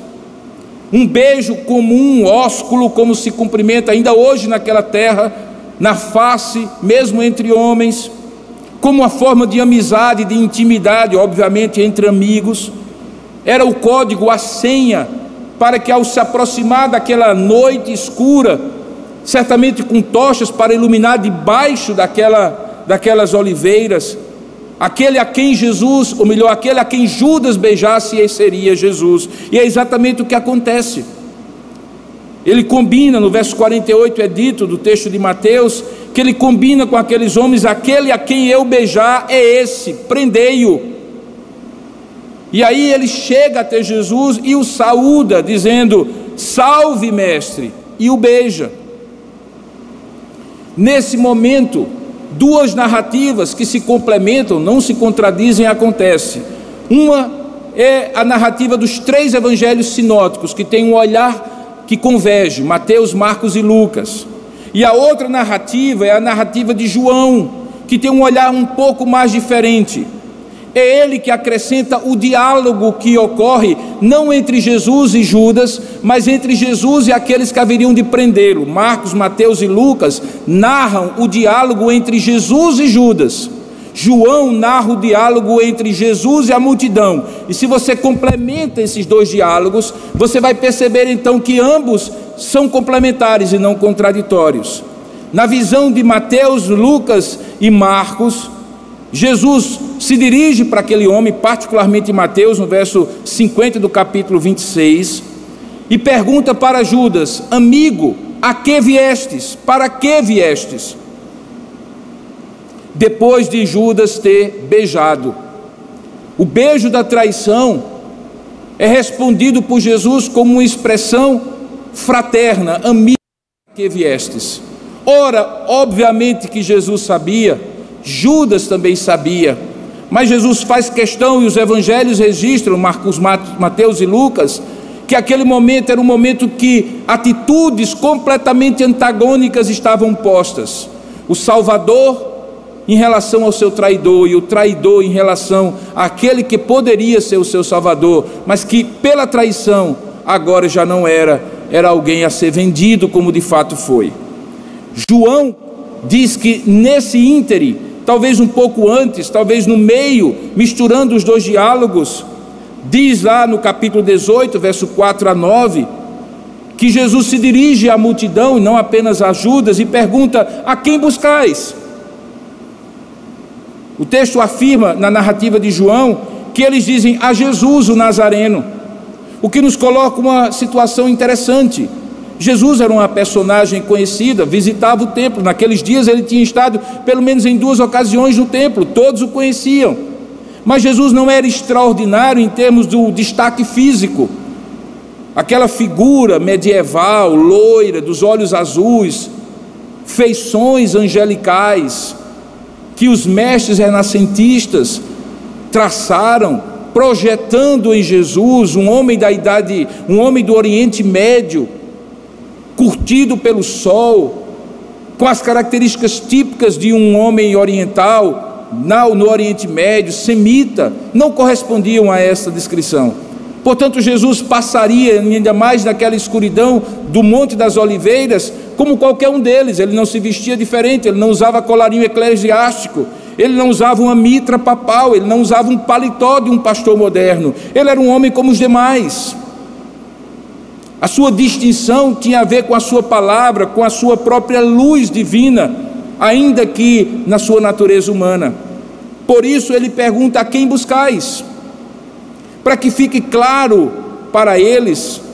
Um beijo comum, ósculo, como se cumprimenta ainda hoje naquela terra, na face, mesmo entre homens, como uma forma de amizade, de intimidade, obviamente entre amigos. Era o código, a senha, para que ao se aproximar daquela noite escura, certamente com tochas para iluminar debaixo daquela, daquelas oliveiras, aquele a quem Jesus, ou melhor, aquele a quem Judas beijasse, seria Jesus. E é exatamente o que acontece. Ele combina, no verso 48 é dito do texto de Mateus, que ele combina com aqueles homens: aquele a quem eu beijar é esse, prendei-o. E aí ele chega até Jesus e o saúda, dizendo: Salve, mestre, e o beija. Nesse momento, duas narrativas que se complementam, não se contradizem, acontece. Uma é a narrativa dos três evangelhos sinóticos, que tem um olhar que converge, Mateus, Marcos e Lucas. E a outra narrativa é a narrativa de João, que tem um olhar um pouco mais diferente. É ele que acrescenta o diálogo que ocorre não entre Jesus e Judas, mas entre Jesus e aqueles que haveriam de prendê-lo. Marcos, Mateus e Lucas narram o diálogo entre Jesus e Judas. João narra o diálogo entre Jesus e a multidão. E se você complementa esses dois diálogos, você vai perceber então que ambos são complementares e não contraditórios. Na visão de Mateus, Lucas e Marcos, Jesus se dirige para aquele homem, particularmente Mateus, no verso 50 do capítulo 26, e pergunta para Judas: Amigo, a que viestes? Para que viestes? Depois de Judas ter beijado. O beijo da traição é respondido por Jesus como uma expressão fraterna: Amigo, a que viestes? Ora, obviamente que Jesus sabia Judas também sabia, mas Jesus faz questão e os evangelhos registram, Marcos, Mateus e Lucas, que aquele momento era um momento que atitudes completamente antagônicas estavam postas. O Salvador em relação ao seu traidor e o traidor em relação àquele que poderia ser o seu Salvador, mas que pela traição agora já não era, era alguém a ser vendido como de fato foi. João diz que nesse íntere talvez um pouco antes, talvez no meio, misturando os dois diálogos, diz lá no capítulo 18, verso 4 a 9, que Jesus se dirige à multidão e não apenas a Judas e pergunta: A quem buscais? O texto afirma na narrativa de João que eles dizem a Jesus o Nazareno, o que nos coloca uma situação interessante. Jesus era uma personagem conhecida, visitava o templo. Naqueles dias ele tinha estado pelo menos em duas ocasiões no templo, todos o conheciam. Mas Jesus não era extraordinário em termos do destaque físico. Aquela figura medieval, loira, dos olhos azuis, feições angelicais, que os mestres renascentistas traçaram, projetando em Jesus um homem da idade, um homem do Oriente Médio, curtido pelo sol, com as características típicas de um homem oriental, no Oriente Médio, semita, não correspondiam a essa descrição. Portanto, Jesus passaria, ainda mais naquela escuridão do Monte das Oliveiras, como qualquer um deles. Ele não se vestia diferente, ele não usava colarinho eclesiástico, ele não usava uma mitra papal, ele não usava um paletó de um pastor moderno. Ele era um homem como os demais. A sua distinção tinha a ver com a sua palavra, com a sua própria luz divina, ainda que na sua natureza humana. Por isso ele pergunta: a quem buscais? Para que fique claro para eles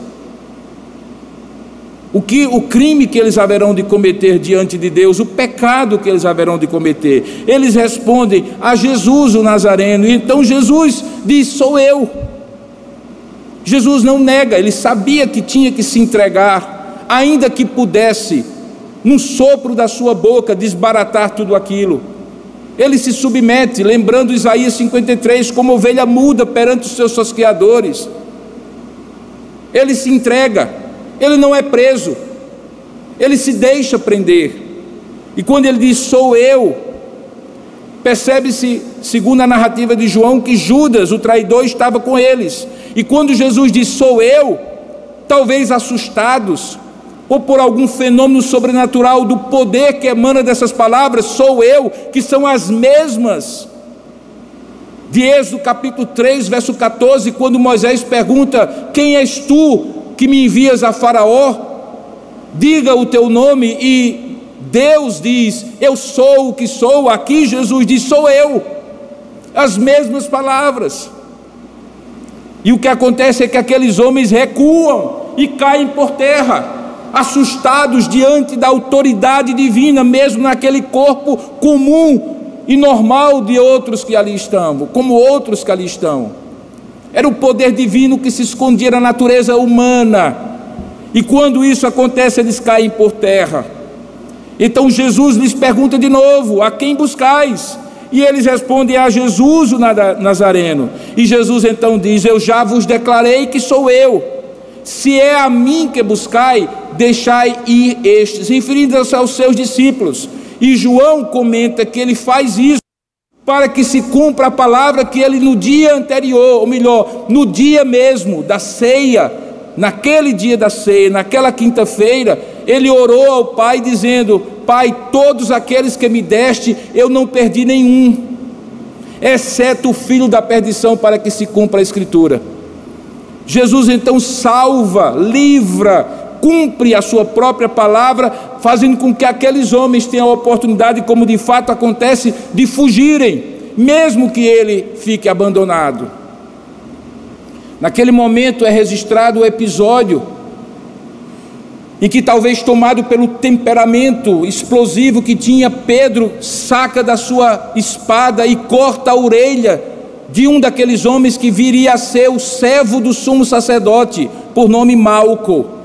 o que o crime que eles haverão de cometer diante de Deus, o pecado que eles haverão de cometer. Eles respondem a Jesus o Nazareno. E então Jesus diz: "Sou eu". Jesus não nega, ele sabia que tinha que se entregar, ainda que pudesse, num sopro da sua boca, desbaratar tudo aquilo. Ele se submete, lembrando Isaías 53, como ovelha muda perante os seus sosqueadores. Ele se entrega, ele não é preso, ele se deixa prender. E quando ele diz sou eu, percebe-se, segundo a narrativa de João, que Judas, o traidor, estava com eles. E quando Jesus diz sou eu, talvez assustados, ou por algum fenômeno sobrenatural do poder que emana dessas palavras, sou eu, que são as mesmas. De Êxodo capítulo 3, verso 14, quando Moisés pergunta: Quem és tu que me envias a Faraó? Diga o teu nome, e Deus diz: Eu sou o que sou. Aqui Jesus diz: Sou eu. As mesmas palavras. E o que acontece é que aqueles homens recuam e caem por terra, assustados diante da autoridade divina, mesmo naquele corpo comum e normal de outros que ali estão, como outros que ali estão. Era o poder divino que se escondia na natureza humana. E quando isso acontece, eles caem por terra. Então Jesus lhes pergunta de novo: A quem buscais? E eles respondem a Jesus o Nazareno. E Jesus então diz: Eu já vos declarei que sou eu. Se é a mim que buscai, deixai ir estes, referindo-se aos seus discípulos. E João comenta que ele faz isso para que se cumpra a palavra que ele no dia anterior, ou melhor, no dia mesmo da ceia, naquele dia da ceia, naquela quinta-feira, ele orou ao Pai dizendo: Pai, todos aqueles que me deste, eu não perdi nenhum, exceto o filho da perdição, para que se cumpra a Escritura. Jesus então salva, livra, cumpre a sua própria palavra, fazendo com que aqueles homens tenham a oportunidade, como de fato acontece, de fugirem, mesmo que ele fique abandonado. Naquele momento é registrado o episódio em que, talvez tomado pelo temperamento explosivo que tinha, Pedro saca da sua espada e corta a orelha de um daqueles homens que viria a ser o servo do sumo sacerdote, por nome Malco.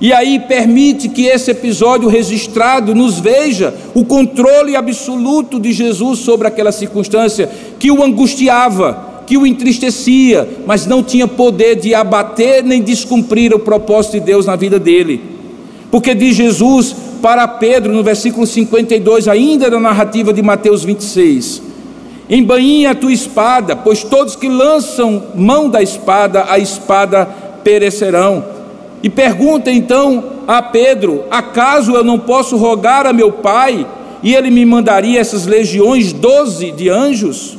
E aí permite que esse episódio registrado nos veja o controle absoluto de Jesus sobre aquela circunstância que o angustiava, que o entristecia, mas não tinha poder de abater nem descumprir o propósito de Deus na vida dele. Porque diz Jesus para Pedro no versículo 52, ainda na narrativa de Mateus 26: Embainhe a tua espada, pois todos que lançam mão da espada, a espada perecerão. E pergunta então a Pedro: Acaso eu não posso rogar a meu pai e ele me mandaria essas legiões, doze de anjos?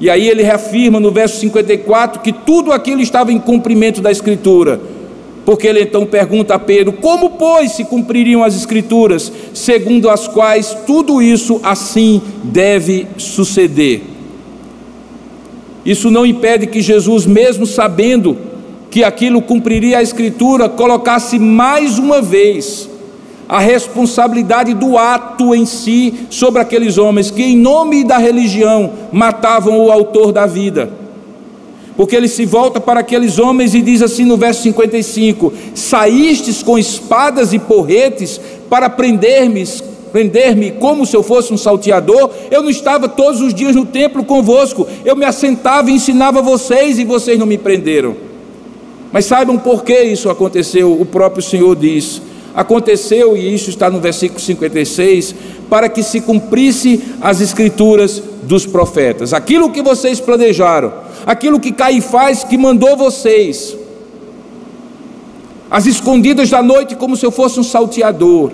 E aí ele reafirma no verso 54 que tudo aquilo estava em cumprimento da Escritura. Porque ele então pergunta a Pedro: Como, pois, se cumpririam as Escrituras, segundo as quais tudo isso assim deve suceder? Isso não impede que Jesus, mesmo sabendo que aquilo cumpriria a Escritura, colocasse mais uma vez a responsabilidade do ato em si sobre aqueles homens que, em nome da religião, matavam o autor da vida. Porque ele se volta para aqueles homens e diz assim no verso 55: Saístes com espadas e porretes para prender-me prender-me como se eu fosse um salteador, eu não estava todos os dias no templo convosco, eu me assentava e ensinava vocês e vocês não me prenderam. Mas saibam por que isso aconteceu, o próprio Senhor diz. Aconteceu, e isso está no versículo 56, para que se cumprisse as escrituras dos profetas. Aquilo que vocês planejaram, aquilo que Caifás que mandou vocês, as escondidas da noite, como se eu fosse um salteador,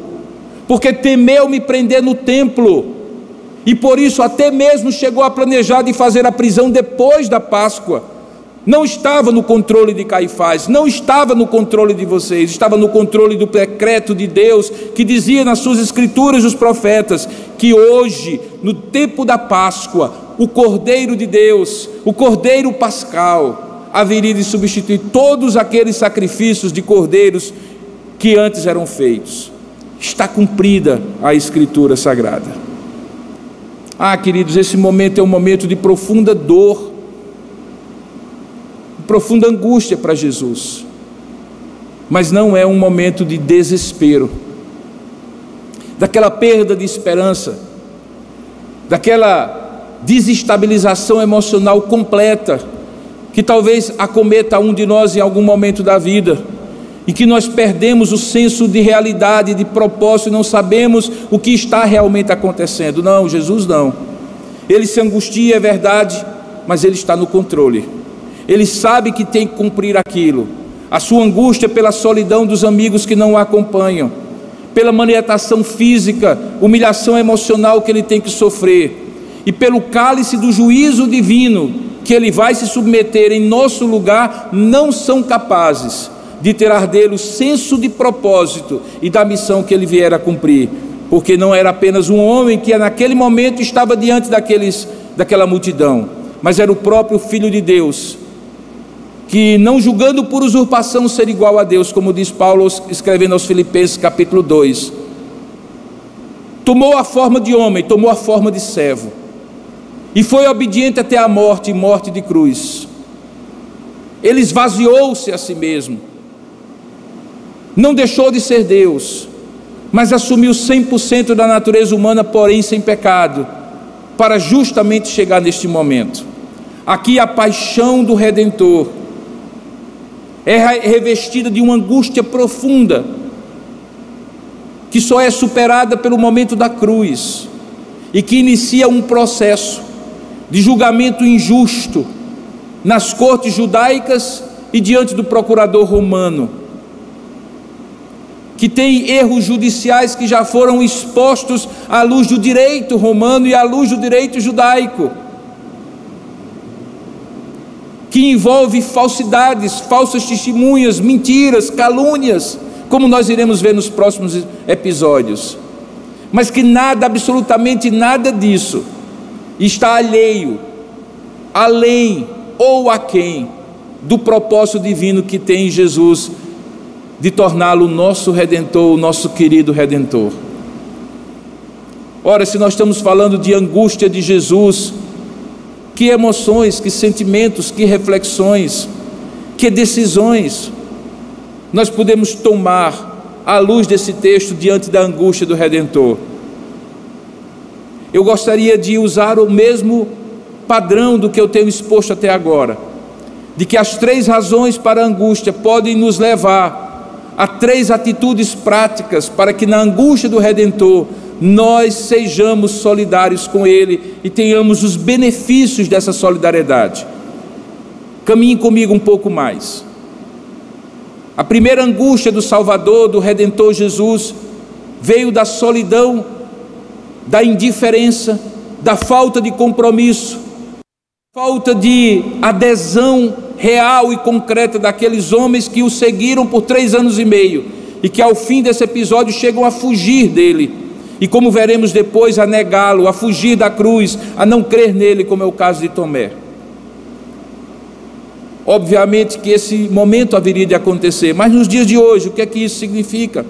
porque temeu me prender no templo, e por isso até mesmo chegou a planejar de fazer a prisão depois da Páscoa não estava no controle de Caifás, não estava no controle de vocês, estava no controle do decreto de Deus, que dizia nas suas escrituras os profetas que hoje, no tempo da Páscoa, o Cordeiro de Deus, o Cordeiro Pascal, haveria de substituir todos aqueles sacrifícios de cordeiros que antes eram feitos. Está cumprida a Escritura Sagrada. Ah, queridos, esse momento é um momento de profunda dor profunda angústia para Jesus, mas não é um momento de desespero, daquela perda de esperança, daquela desestabilização emocional completa que talvez acometa um de nós em algum momento da vida, e que nós perdemos o senso de realidade, de propósito, e não sabemos o que está realmente acontecendo. Não, Jesus não. Ele se angustia, é verdade, mas ele está no controle ele sabe que tem que cumprir aquilo. A sua angústia pela solidão dos amigos que não o acompanham, pela maniatação física, humilhação emocional que ele tem que sofrer, e pelo cálice do juízo divino que ele vai se submeter em nosso lugar, não são capazes de tirar dele o senso de propósito e da missão que ele vier a cumprir, porque não era apenas um homem que naquele momento estava diante daqueles, daquela multidão, mas era o próprio Filho de Deus que não julgando por usurpação ser igual a Deus, como diz Paulo escrevendo aos Filipenses capítulo 2, tomou a forma de homem, tomou a forma de servo, e foi obediente até a morte e morte de cruz. Ele esvaziou-se a si mesmo, não deixou de ser Deus, mas assumiu 100% da natureza humana, porém sem pecado, para justamente chegar neste momento. Aqui a paixão do Redentor é revestida de uma angústia profunda, que só é superada pelo momento da cruz e que inicia um processo de julgamento injusto nas cortes judaicas e diante do procurador romano, que tem erros judiciais que já foram expostos à luz do direito romano e à luz do direito judaico que envolve falsidades, falsas testemunhas, mentiras, calúnias, como nós iremos ver nos próximos episódios. Mas que nada, absolutamente nada disso, está alheio, além ou aquém do propósito divino que tem Jesus de torná-lo nosso redentor, o nosso querido redentor. Ora, se nós estamos falando de angústia de Jesus, que emoções, que sentimentos, que reflexões, que decisões nós podemos tomar à luz desse texto diante da angústia do Redentor. Eu gostaria de usar o mesmo padrão do que eu tenho exposto até agora, de que as três razões para a angústia podem nos levar a três atitudes práticas para que na angústia do Redentor nós sejamos solidários com Ele e tenhamos os benefícios dessa solidariedade. Caminhe comigo um pouco mais. A primeira angústia do Salvador, do Redentor Jesus, veio da solidão, da indiferença, da falta de compromisso, falta de adesão real e concreta daqueles homens que o seguiram por três anos e meio e que ao fim desse episódio chegam a fugir dele e como veremos depois, a negá-lo, a fugir da cruz, a não crer nele, como é o caso de Tomé. Obviamente que esse momento haveria de acontecer, mas nos dias de hoje, o que é que isso significa?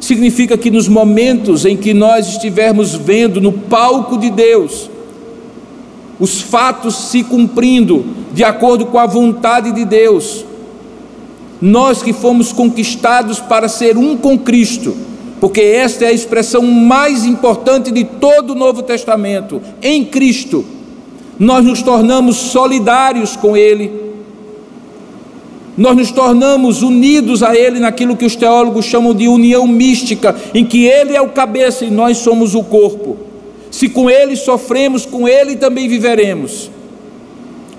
Significa que nos momentos em que nós estivermos vendo no palco de Deus os fatos se cumprindo de acordo com a vontade de Deus, nós que fomos conquistados para ser um com Cristo, porque esta é a expressão mais importante de todo o Novo Testamento. Em Cristo, nós nos tornamos solidários com Ele, nós nos tornamos unidos a Ele naquilo que os teólogos chamam de união mística, em que Ele é o cabeça e nós somos o corpo. Se com Ele sofremos, com Ele também viveremos.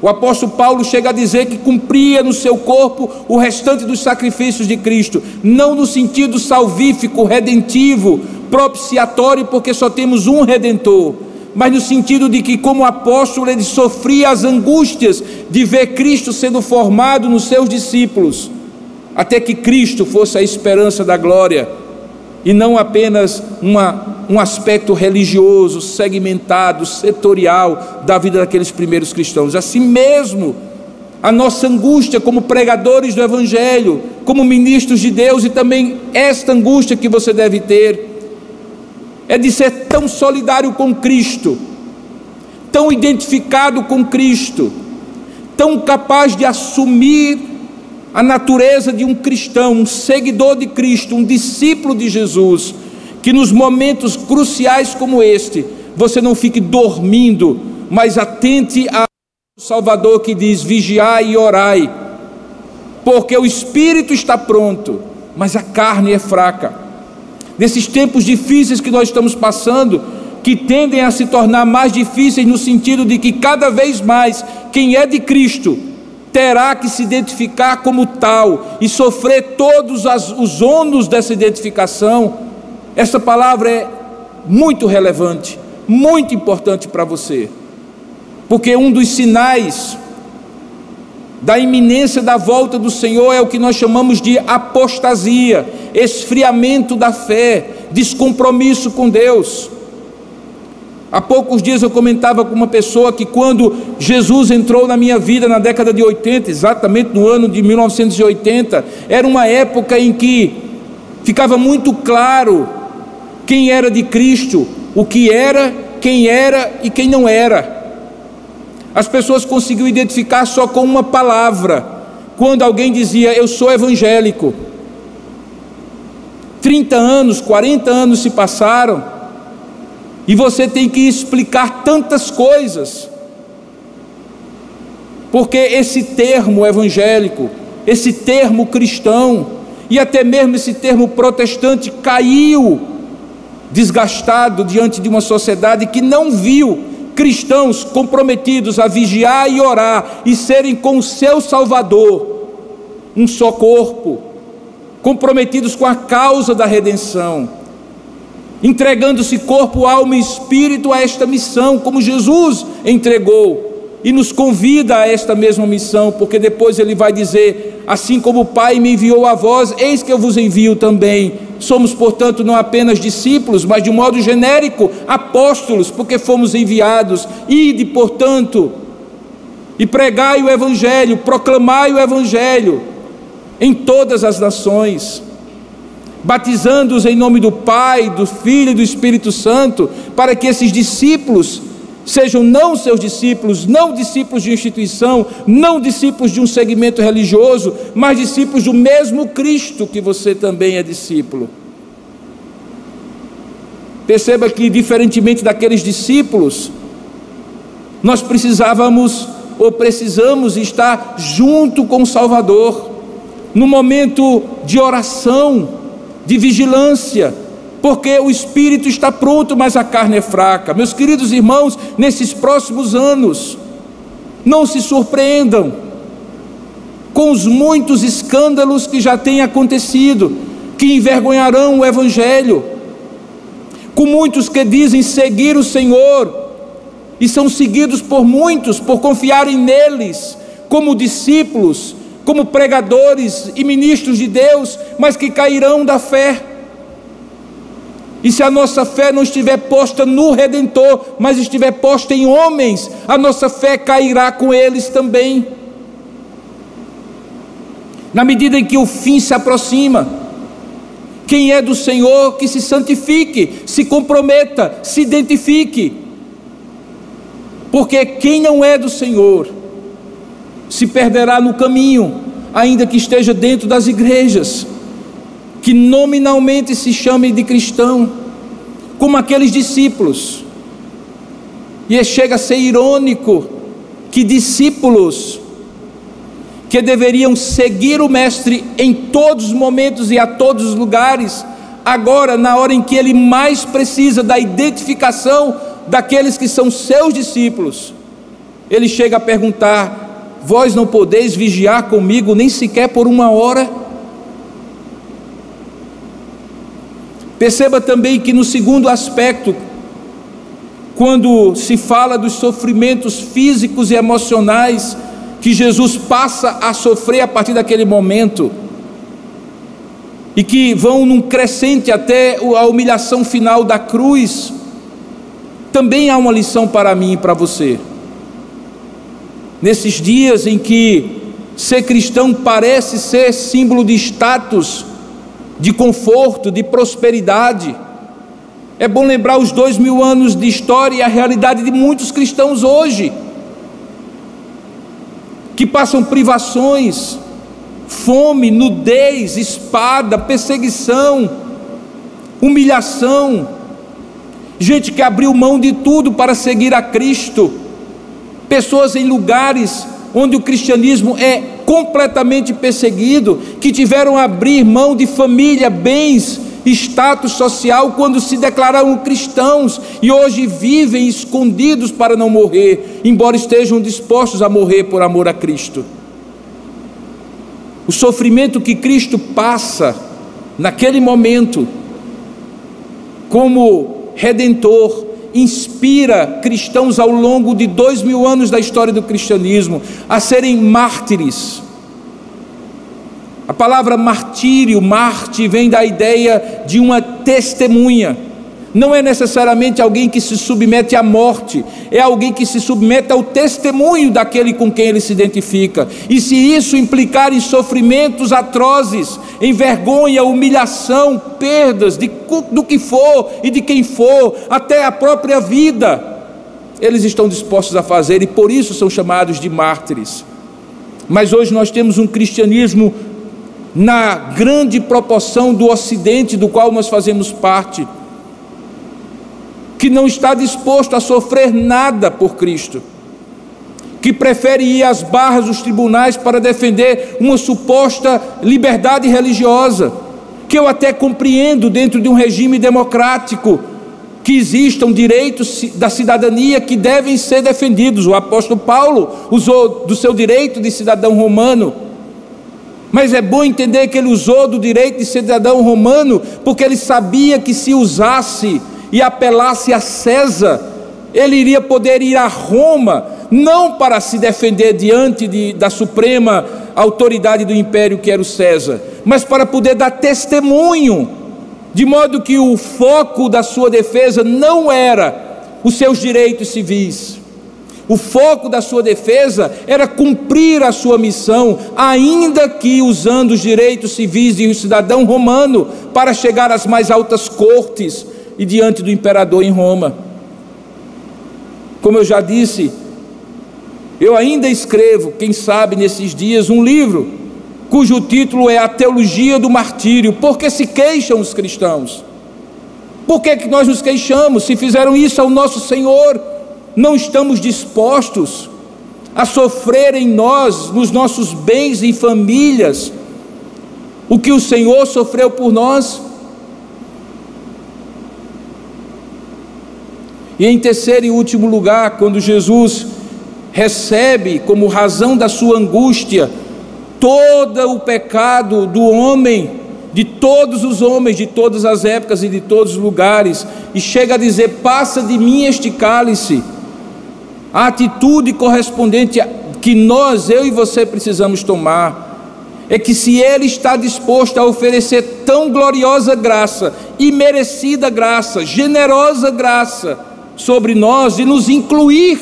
O apóstolo Paulo chega a dizer que cumpria no seu corpo o restante dos sacrifícios de Cristo, não no sentido salvífico, redentivo, propiciatório, porque só temos um redentor, mas no sentido de que, como apóstolo, ele sofria as angústias de ver Cristo sendo formado nos seus discípulos, até que Cristo fosse a esperança da glória e não apenas uma, um aspecto religioso, segmentado, setorial da vida daqueles primeiros cristãos. Assim mesmo, a nossa angústia como pregadores do Evangelho, como ministros de Deus, e também esta angústia que você deve ter, é de ser tão solidário com Cristo, tão identificado com Cristo, tão capaz de assumir a natureza de um cristão, um seguidor de Cristo, um discípulo de Jesus, que nos momentos cruciais como este, você não fique dormindo, mas atente ao Salvador que diz: vigiai e orai, porque o espírito está pronto, mas a carne é fraca. Nesses tempos difíceis que nós estamos passando, que tendem a se tornar mais difíceis no sentido de que cada vez mais quem é de Cristo terá que se identificar como tal e sofrer todos os ônus dessa identificação, essa palavra é muito relevante, muito importante para você, porque um dos sinais da iminência da volta do Senhor é o que nós chamamos de apostasia, esfriamento da fé, descompromisso com Deus. Há poucos dias eu comentava com uma pessoa que quando Jesus entrou na minha vida na década de 80, exatamente no ano de 1980, era uma época em que ficava muito claro quem era de Cristo, o que era, quem era e quem não era. As pessoas conseguiam identificar só com uma palavra. Quando alguém dizia, Eu sou evangélico. 30 anos, 40 anos se passaram e você tem que explicar tantas coisas. Porque esse termo evangélico, esse termo cristão e até mesmo esse termo protestante caiu desgastado diante de uma sociedade que não viu cristãos comprometidos a vigiar e orar e serem com o seu Salvador um só corpo, comprometidos com a causa da redenção, entregando-se corpo, alma e espírito a esta missão, como Jesus entregou e nos convida a esta mesma missão, porque depois ele vai dizer: Assim como o Pai me enviou a vós, eis que eu vos envio também. Somos, portanto, não apenas discípulos, mas de modo genérico, apóstolos, porque fomos enviados. Ide, portanto, e pregai o Evangelho, proclamai o Evangelho em todas as nações, batizando-os em nome do Pai, do Filho e do Espírito Santo, para que esses discípulos sejam não seus discípulos, não discípulos de instituição, não discípulos de um segmento religioso, mas discípulos do mesmo Cristo que você também é discípulo. Perceba que, diferentemente daqueles discípulos, nós precisávamos ou precisamos estar junto com o Salvador, no momento de oração, de vigilância, porque o espírito está pronto, mas a carne é fraca. Meus queridos irmãos, nesses próximos anos, não se surpreendam com os muitos escândalos que já têm acontecido, que envergonharão o Evangelho, com muitos que dizem seguir o Senhor e são seguidos por muitos por confiarem neles como discípulos, como pregadores e ministros de Deus, mas que cairão da fé e se a nossa fé não estiver posta no Redentor, mas estiver posta em homens, a nossa fé cairá com eles também. Na medida em que o fim se aproxima, quem é do Senhor que se santifique, se comprometa, se identifique. Porque quem não é do Senhor se perderá no caminho, ainda que esteja dentro das igrejas que nominalmente se chame de cristão, como aqueles discípulos. E chega a ser irônico que discípulos que deveriam seguir o Mestre em todos os momentos e a todos os lugares, agora, na hora em que ele mais precisa da identificação daqueles que são seus discípulos, ele chega a perguntar: Vós não podeis vigiar comigo nem sequer por uma hora? Perceba também que no segundo aspecto, quando se fala dos sofrimentos físicos e emocionais que Jesus passa a sofrer a partir daquele momento, e que vão num crescente até a humilhação final da cruz, também há uma lição para mim e para você. Nesses dias em que ser cristão parece ser símbolo de status, de conforto, de prosperidade. É bom lembrar os dois mil anos de história e a realidade de muitos cristãos hoje, que passam privações, fome, nudez, espada, perseguição, humilhação, gente que abriu mão de tudo para seguir a Cristo, pessoas em lugares onde o cristianismo é completamente perseguido, que tiveram a abrir mão de família, bens, status social quando se declararam cristãos e hoje vivem escondidos para não morrer, embora estejam dispostos a morrer por amor a Cristo. O sofrimento que Cristo passa naquele momento, como redentor, inspira cristãos ao longo de dois mil anos da história do cristianismo a serem mártires. A palavra martírio, Marte, vem da ideia de uma testemunha. Não é necessariamente alguém que se submete à morte, é alguém que se submete ao testemunho daquele com quem ele se identifica. E se isso implicar em sofrimentos atrozes, em vergonha, humilhação, perdas, de, do que for e de quem for, até a própria vida, eles estão dispostos a fazer e por isso são chamados de mártires. Mas hoje nós temos um cristianismo na grande proporção do Ocidente, do qual nós fazemos parte que não está disposto a sofrer nada por Cristo, que prefere ir às barras dos tribunais para defender uma suposta liberdade religiosa, que eu até compreendo dentro de um regime democrático, que existam direitos da cidadania que devem ser defendidos. O apóstolo Paulo usou do seu direito de cidadão romano. Mas é bom entender que ele usou do direito de cidadão romano, porque ele sabia que se usasse e apelasse a César, ele iria poder ir a Roma, não para se defender diante de, da suprema autoridade do império que era o César, mas para poder dar testemunho de modo que o foco da sua defesa não era os seus direitos civis. O foco da sua defesa era cumprir a sua missão, ainda que usando os direitos civis de um cidadão romano para chegar às mais altas cortes e diante do imperador em Roma. Como eu já disse, eu ainda escrevo, quem sabe nesses dias, um livro cujo título é A Teologia do Martírio. Por que se queixam os cristãos? Por que, que nós nos queixamos? Se fizeram isso ao nosso Senhor, não estamos dispostos a sofrer em nós, nos nossos bens e famílias, o que o Senhor sofreu por nós? E em terceiro e último lugar, quando Jesus recebe como razão da sua angústia todo o pecado do homem, de todos os homens, de todas as épocas e de todos os lugares, e chega a dizer: passa de mim este cálice. A atitude correspondente que nós, eu e você, precisamos tomar é que se Ele está disposto a oferecer tão gloriosa graça, imerecida graça, generosa graça sobre nós e nos incluir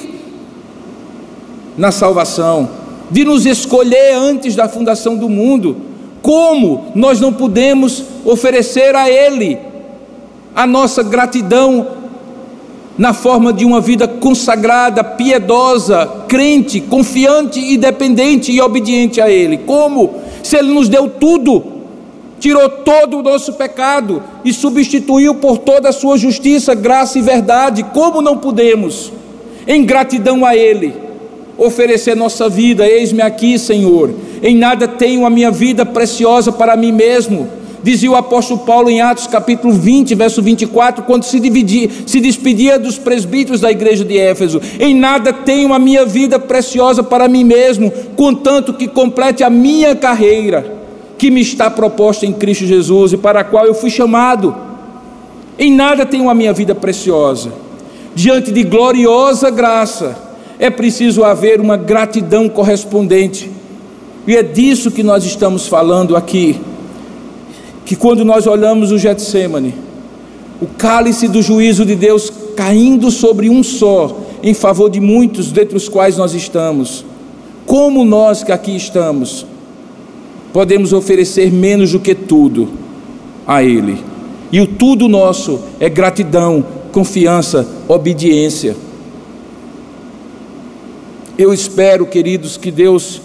na salvação, de nos escolher antes da fundação do mundo. Como nós não podemos oferecer a Ele a nossa gratidão na forma de uma vida consagrada, piedosa, crente, confiante e dependente e obediente a Ele? Como? Se Ele nos deu tudo, tirou todo o nosso pecado e substituiu por toda a sua justiça, graça e verdade, como não podemos, em gratidão a Ele? oferecer nossa vida. Eis-me aqui, Senhor. Em nada tenho a minha vida preciosa para mim mesmo. Dizia o apóstolo Paulo em Atos capítulo 20, verso 24, quando se, dividia, se despedia dos presbíteros da igreja de Éfeso: Em nada tenho a minha vida preciosa para mim mesmo, contanto que complete a minha carreira, que me está proposta em Cristo Jesus e para a qual eu fui chamado. Em nada tenho a minha vida preciosa, diante de gloriosa graça é preciso haver uma gratidão correspondente. E é disso que nós estamos falando aqui. Que quando nós olhamos o Getsemane, o cálice do juízo de Deus caindo sobre um só, em favor de muitos, dentre os quais nós estamos, como nós que aqui estamos, podemos oferecer menos do que tudo a Ele. E o tudo nosso é gratidão, confiança, obediência. Eu espero, queridos, que Deus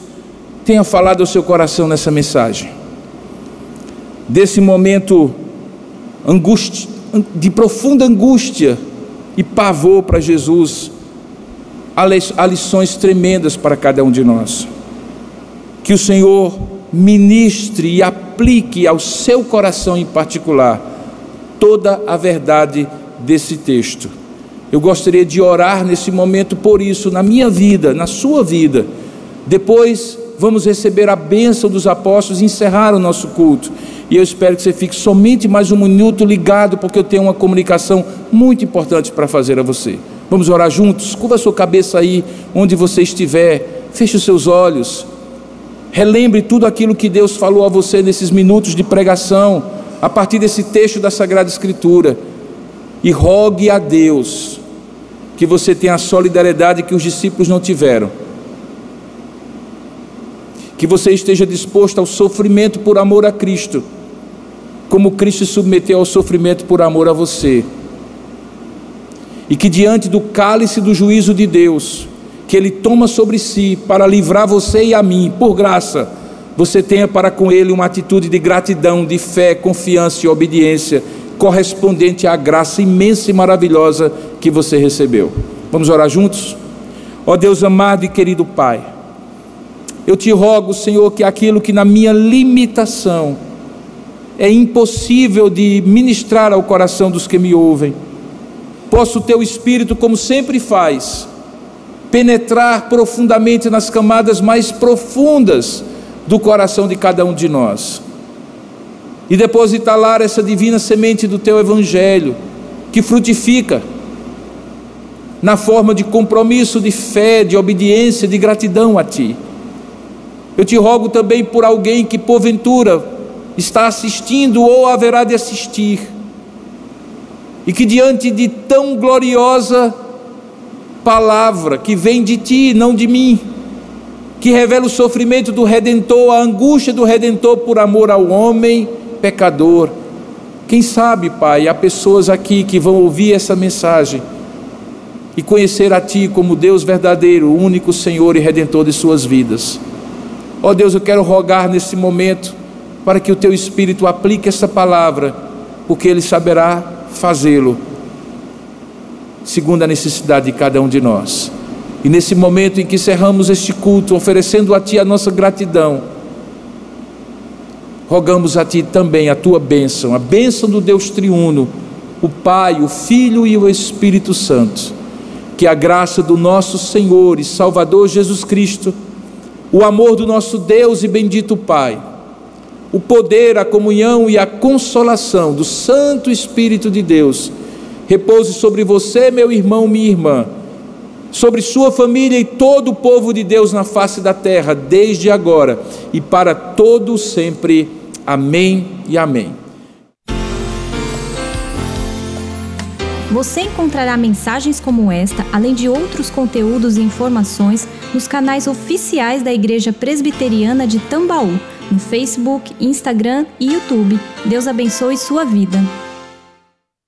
tenha falado ao seu coração nessa mensagem. Desse momento angústia, de profunda angústia e pavor para Jesus, há lições tremendas para cada um de nós. Que o Senhor ministre e aplique ao seu coração em particular toda a verdade desse texto eu gostaria de orar nesse momento por isso, na minha vida, na sua vida. Depois vamos receber a bênção dos apóstolos e encerrar o nosso culto. E eu espero que você fique somente mais um minuto ligado, porque eu tenho uma comunicação muito importante para fazer a você. Vamos orar juntos? Curva a sua cabeça aí, onde você estiver. Feche os seus olhos. Relembre tudo aquilo que Deus falou a você nesses minutos de pregação, a partir desse texto da Sagrada Escritura. E rogue a Deus que você tenha a solidariedade que os discípulos não tiveram. Que você esteja disposto ao sofrimento por amor a Cristo, como Cristo se submeteu ao sofrimento por amor a você. E que diante do cálice do juízo de Deus, que Ele toma sobre si para livrar você e a mim, por graça, você tenha para com Ele uma atitude de gratidão, de fé, confiança e obediência correspondente à graça imensa e maravilhosa que você recebeu. Vamos orar juntos? Ó Deus amado e querido Pai, eu te rogo, Senhor, que aquilo que na minha limitação é impossível de ministrar ao coração dos que me ouvem, possa o teu Espírito, como sempre faz, penetrar profundamente nas camadas mais profundas do coração de cada um de nós e depositar lá essa divina semente do teu Evangelho, que frutifica na forma de compromisso, de fé, de obediência, de gratidão a Ti. Eu te rogo também por alguém que porventura está assistindo ou haverá de assistir, e que diante de tão gloriosa palavra que vem de Ti, não de mim, que revela o sofrimento do Redentor, a angústia do Redentor por amor ao homem pecador. Quem sabe, Pai, há pessoas aqui que vão ouvir essa mensagem e conhecer a Ti como Deus verdadeiro, único Senhor e Redentor de suas vidas. Ó oh Deus, eu quero rogar nesse momento para que o Teu Espírito aplique essa palavra, porque Ele saberá fazê-lo, segundo a necessidade de cada um de nós. E nesse momento em que cerramos este culto, oferecendo a Ti a nossa gratidão, rogamos a Ti também a Tua bênção, a bênção do Deus triuno, o Pai, o Filho e o Espírito Santo. Que a graça do nosso Senhor e Salvador Jesus Cristo, o amor do nosso Deus e bendito Pai, o poder, a comunhão e a consolação do Santo Espírito de Deus repouse sobre você, meu irmão, minha irmã, sobre sua família e todo o povo de Deus na face da terra, desde agora e para todo sempre. Amém e amém. Você encontrará mensagens como esta, além de outros conteúdos e informações, nos canais oficiais da Igreja Presbiteriana de Tambaú, no Facebook, Instagram e YouTube. Deus abençoe sua vida.